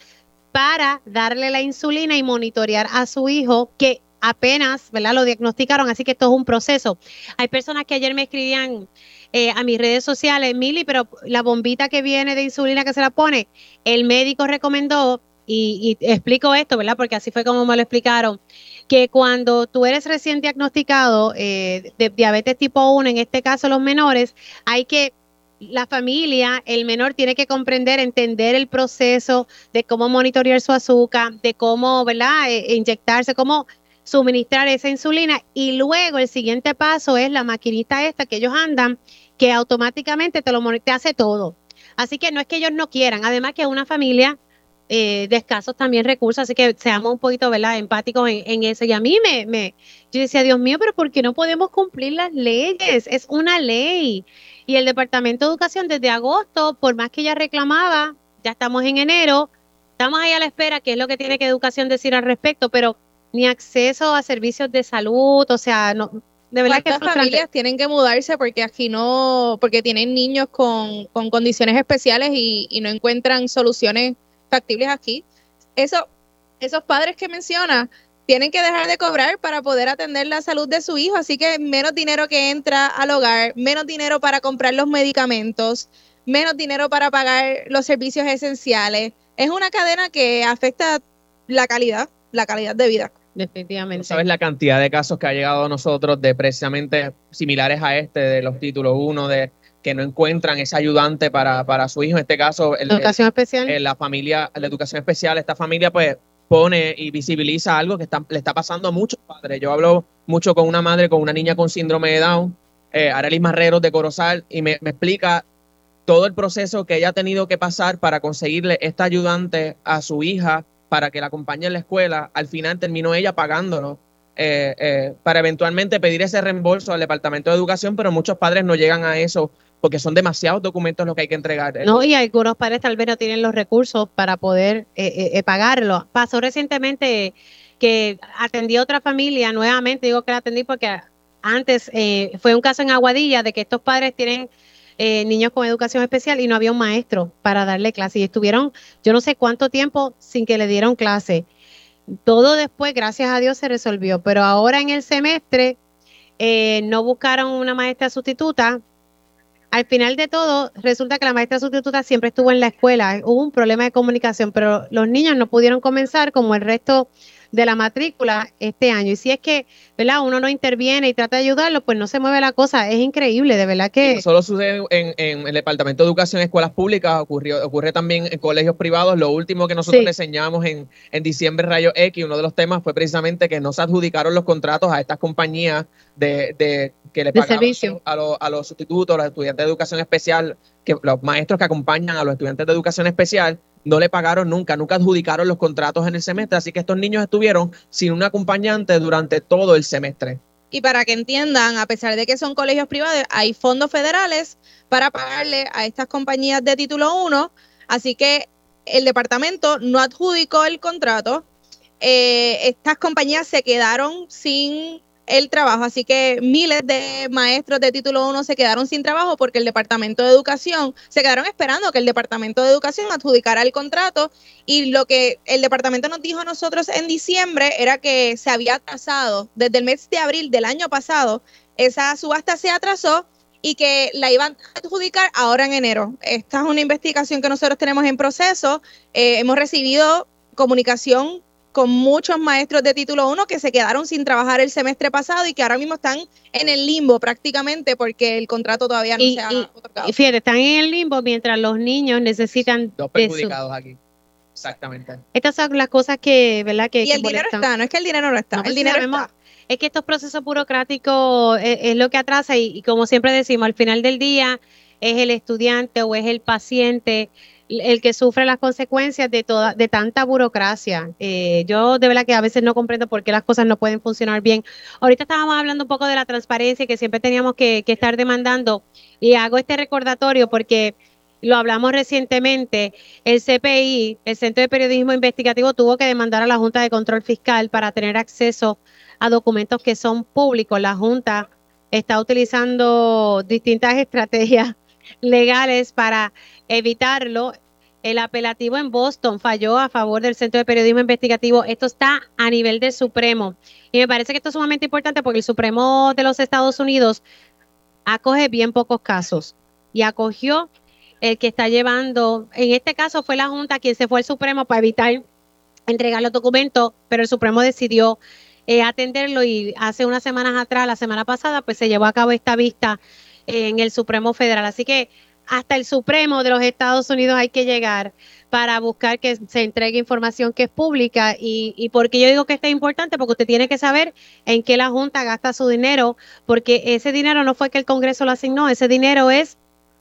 S1: para darle la insulina y monitorear a su hijo que apenas, ¿verdad? Lo diagnosticaron, así que esto es un proceso. Hay personas que ayer me escribían eh, a mis redes sociales, Mili, pero la bombita que viene de insulina que se la pone, el médico recomendó, y, explico esto, ¿verdad? Porque así fue como me lo explicaron, que cuando tú eres recién diagnosticado eh, de diabetes tipo 1, en este caso los menores, hay que la familia, el menor tiene que comprender, entender el proceso de cómo monitorear su azúcar, de cómo, ¿verdad?, e, inyectarse, cómo suministrar esa insulina y luego el siguiente paso es la maquinita esta que ellos andan que automáticamente te lo te hace todo. Así que no es que ellos no quieran, además que una familia eh, de escasos también recursos, así que seamos un poquito ¿verdad? empáticos en, eso. Y a mí me, me, yo decía, Dios mío, pero ¿por qué no podemos cumplir las leyes? Es una ley. Y el Departamento de Educación desde agosto, por más que ella reclamaba, ya estamos en enero, estamos ahí a la espera, qué es lo que tiene que Educación decir al respecto, pero ni acceso a servicios de salud, o sea, no, de verdad que
S7: familias tienen que mudarse porque aquí no, porque tienen niños con, con condiciones especiales y, y, no encuentran soluciones factibles aquí. Eso, esos padres que menciona tienen que dejar de cobrar para poder atender la salud de su hijo, así que menos dinero que entra al hogar, menos dinero para comprar los medicamentos, menos dinero para pagar los servicios esenciales. Es una cadena que afecta la calidad, la calidad de vida.
S1: Definitivamente.
S8: ¿Sabes la cantidad de casos que ha llegado a nosotros de precisamente similares a este, de los títulos 1, de que no encuentran ese ayudante para, para su hijo? En este caso,
S1: el, educación especial.
S8: la familia, la educación especial, esta familia, pues pone y visibiliza algo que le está pasando a muchos padres. Yo hablo mucho con una madre con una niña con síndrome de Down, eh, Arelis Marreros de Corozal, y me, explica todo el proceso que ella ha tenido que pasar para conseguirle esta ayudante a su hija para que la acompañe en la escuela. Al final terminó ella pagándolo eh, eh, para eventualmente pedir ese reembolso al Departamento de Educación, pero muchos padres no llegan a eso porque son demasiados documentos los que hay que entregar.
S1: No, y algunos padres tal vez no tienen los recursos para poder eh, eh, eh, pagarlo. Pasó recientemente que atendí a otra familia nuevamente, digo que la atendí porque antes fue un caso en Aguadilla de que estos padres tienen niños con educación especial y no había un maestro para darle clase y estuvieron yo no sé cuánto tiempo sin que le dieron clase. Todo después, gracias a Dios, se resolvió, pero ahora en el semestre no buscaron una maestra sustituta al final de todo, resulta que la maestra sustituta siempre estuvo en la escuela. Hubo un problema de comunicación, pero los niños no pudieron comenzar como el resto de la matrícula este año. Y si es que, ¿verdad? Uno no interviene y trata de ayudarlo, pues no se mueve la cosa. Es increíble, de verdad que...
S8: solo sucede en, el Departamento de Educación en Escuelas Públicas, ocurrió, ocurre también en colegios privados. Lo último que nosotros enseñamos en, en diciembre Rayo X, uno de los temas fue precisamente que no se adjudicaron los contratos a estas compañías de, de que le pagan a, a los sustitutos, a los estudiantes de educación especial, que los maestros que acompañan a los estudiantes de educación especial, no le pagaron nunca, nunca adjudicaron los contratos en el semestre, así que estos niños estuvieron sin un acompañante durante todo el semestre.
S7: Y para que entiendan, a pesar de que son colegios privados, hay fondos federales para pagarle a estas compañías de título 1, así que el departamento no adjudicó el contrato. Eh, estas compañías se quedaron sin el trabajo. Así que miles de maestros de título 1 se quedaron sin trabajo porque el Departamento de Educación se quedaron esperando que el Departamento de Educación adjudicara el contrato y lo que el departamento nos dijo a nosotros en diciembre era que se había atrasado desde el mes de abril del año pasado, esa subasta se atrasó y que la iban a adjudicar ahora en enero. Esta es una investigación que nosotros tenemos en proceso. Eh, hemos recibido comunicación con muchos maestros de título 1 que se quedaron sin trabajar el semestre pasado y que ahora mismo están en el limbo prácticamente porque el contrato todavía no se ha
S1: otorgado. Y fíjate, están en el limbo mientras los niños necesitan...
S8: Dos perjudicados aquí. Exactamente.
S1: Estas son las cosas que, ¿verdad? Que,
S7: y el dinero está, no es que el dinero no está, el dinero está.
S1: Es que estos procesos burocráticos es, lo que atrasa y, y como siempre decimos, al final del día es el estudiante o es el paciente el que sufre las consecuencias de toda, de tanta burocracia. Eh, yo de verdad que a veces no comprendo por qué las cosas no pueden funcionar bien. Ahorita estábamos hablando un poco de la transparencia que siempre teníamos que, que estar demandando y hago este recordatorio porque lo hablamos recientemente, el CPI, el Centro de Periodismo Investigativo, tuvo que demandar a la Junta de Control Fiscal para tener acceso a documentos que son públicos. La Junta está utilizando distintas estrategias legales para evitarlo. El apelativo en Boston falló a favor del Centro de Periodismo Investigativo. Esto está a nivel del Supremo. Y me parece que esto es sumamente importante porque el Supremo de los Estados Unidos acoge bien pocos casos y acogió el que está llevando, en este caso fue la Junta quien se fue al Supremo para evitar entregar los documentos, pero el Supremo decidió eh, atenderlo y hace unas semanas atrás, la semana pasada, pues se llevó a cabo esta vista en el Supremo Federal. Así que hasta el Supremo de los Estados Unidos hay que llegar para buscar que se entregue información que es pública y, y porque yo digo que esto es importante porque usted tiene que saber en qué la Junta gasta su dinero porque ese dinero no fue que el Congreso lo asignó, ese dinero es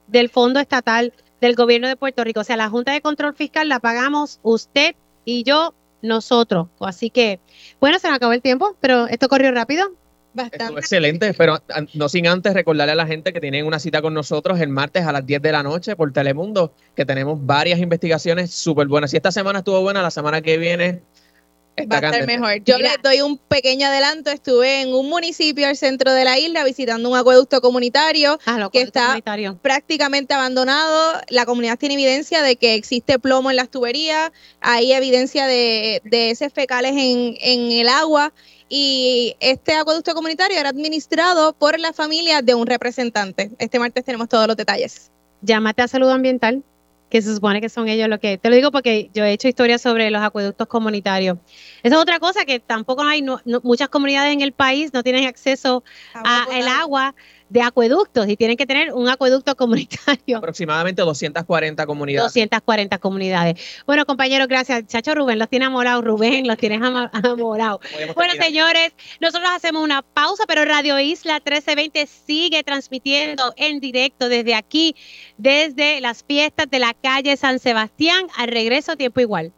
S1: del Fondo Estatal del Gobierno de Puerto Rico. O sea, la Junta de Control Fiscal la pagamos usted y yo, nosotros. Así que, bueno, se nos acabó el tiempo, pero esto corrió rápido.
S8: Bastante. excelente, pero no sin antes recordarle a la gente que tienen una cita con nosotros el martes a las 10 de la noche por Telemundo, que tenemos varias investigaciones súper buenas. Si esta semana estuvo buena, la semana que viene
S7: va a estar mejor. Yo les doy un pequeño adelanto. Estuve en un municipio al centro de la isla visitando un acueducto comunitario
S1: ah,
S7: que está prácticamente abandonado. La comunidad tiene evidencia de que existe plomo en las tuberías, hay evidencia de, de heces fecales en, en el agua y este acueducto comunitario era administrado por la familia de un representante. Este martes tenemos todos los detalles.
S1: Llámate a salud ambiental que se supone que son ellos lo que... Te lo digo porque yo he hecho historias sobre los acueductos comunitarios. Esa es otra cosa que tampoco hay, muchas comunidades en el país no tienen acceso al agua de acueductos y tienen que tener un acueducto comunitario.
S8: Aproximadamente 240 comunidades.
S1: 240 comunidades. Bueno, compañeros, gracias. Chacho Rubén, los tiene amorados. Rubén, los tienes amorados. Bueno, señores, nosotros hacemos una pausa, pero Radio Isla 1320 sigue transmitiendo en directo desde aquí, desde las fiestas de la calle San Sebastián, al regreso tiempo igual.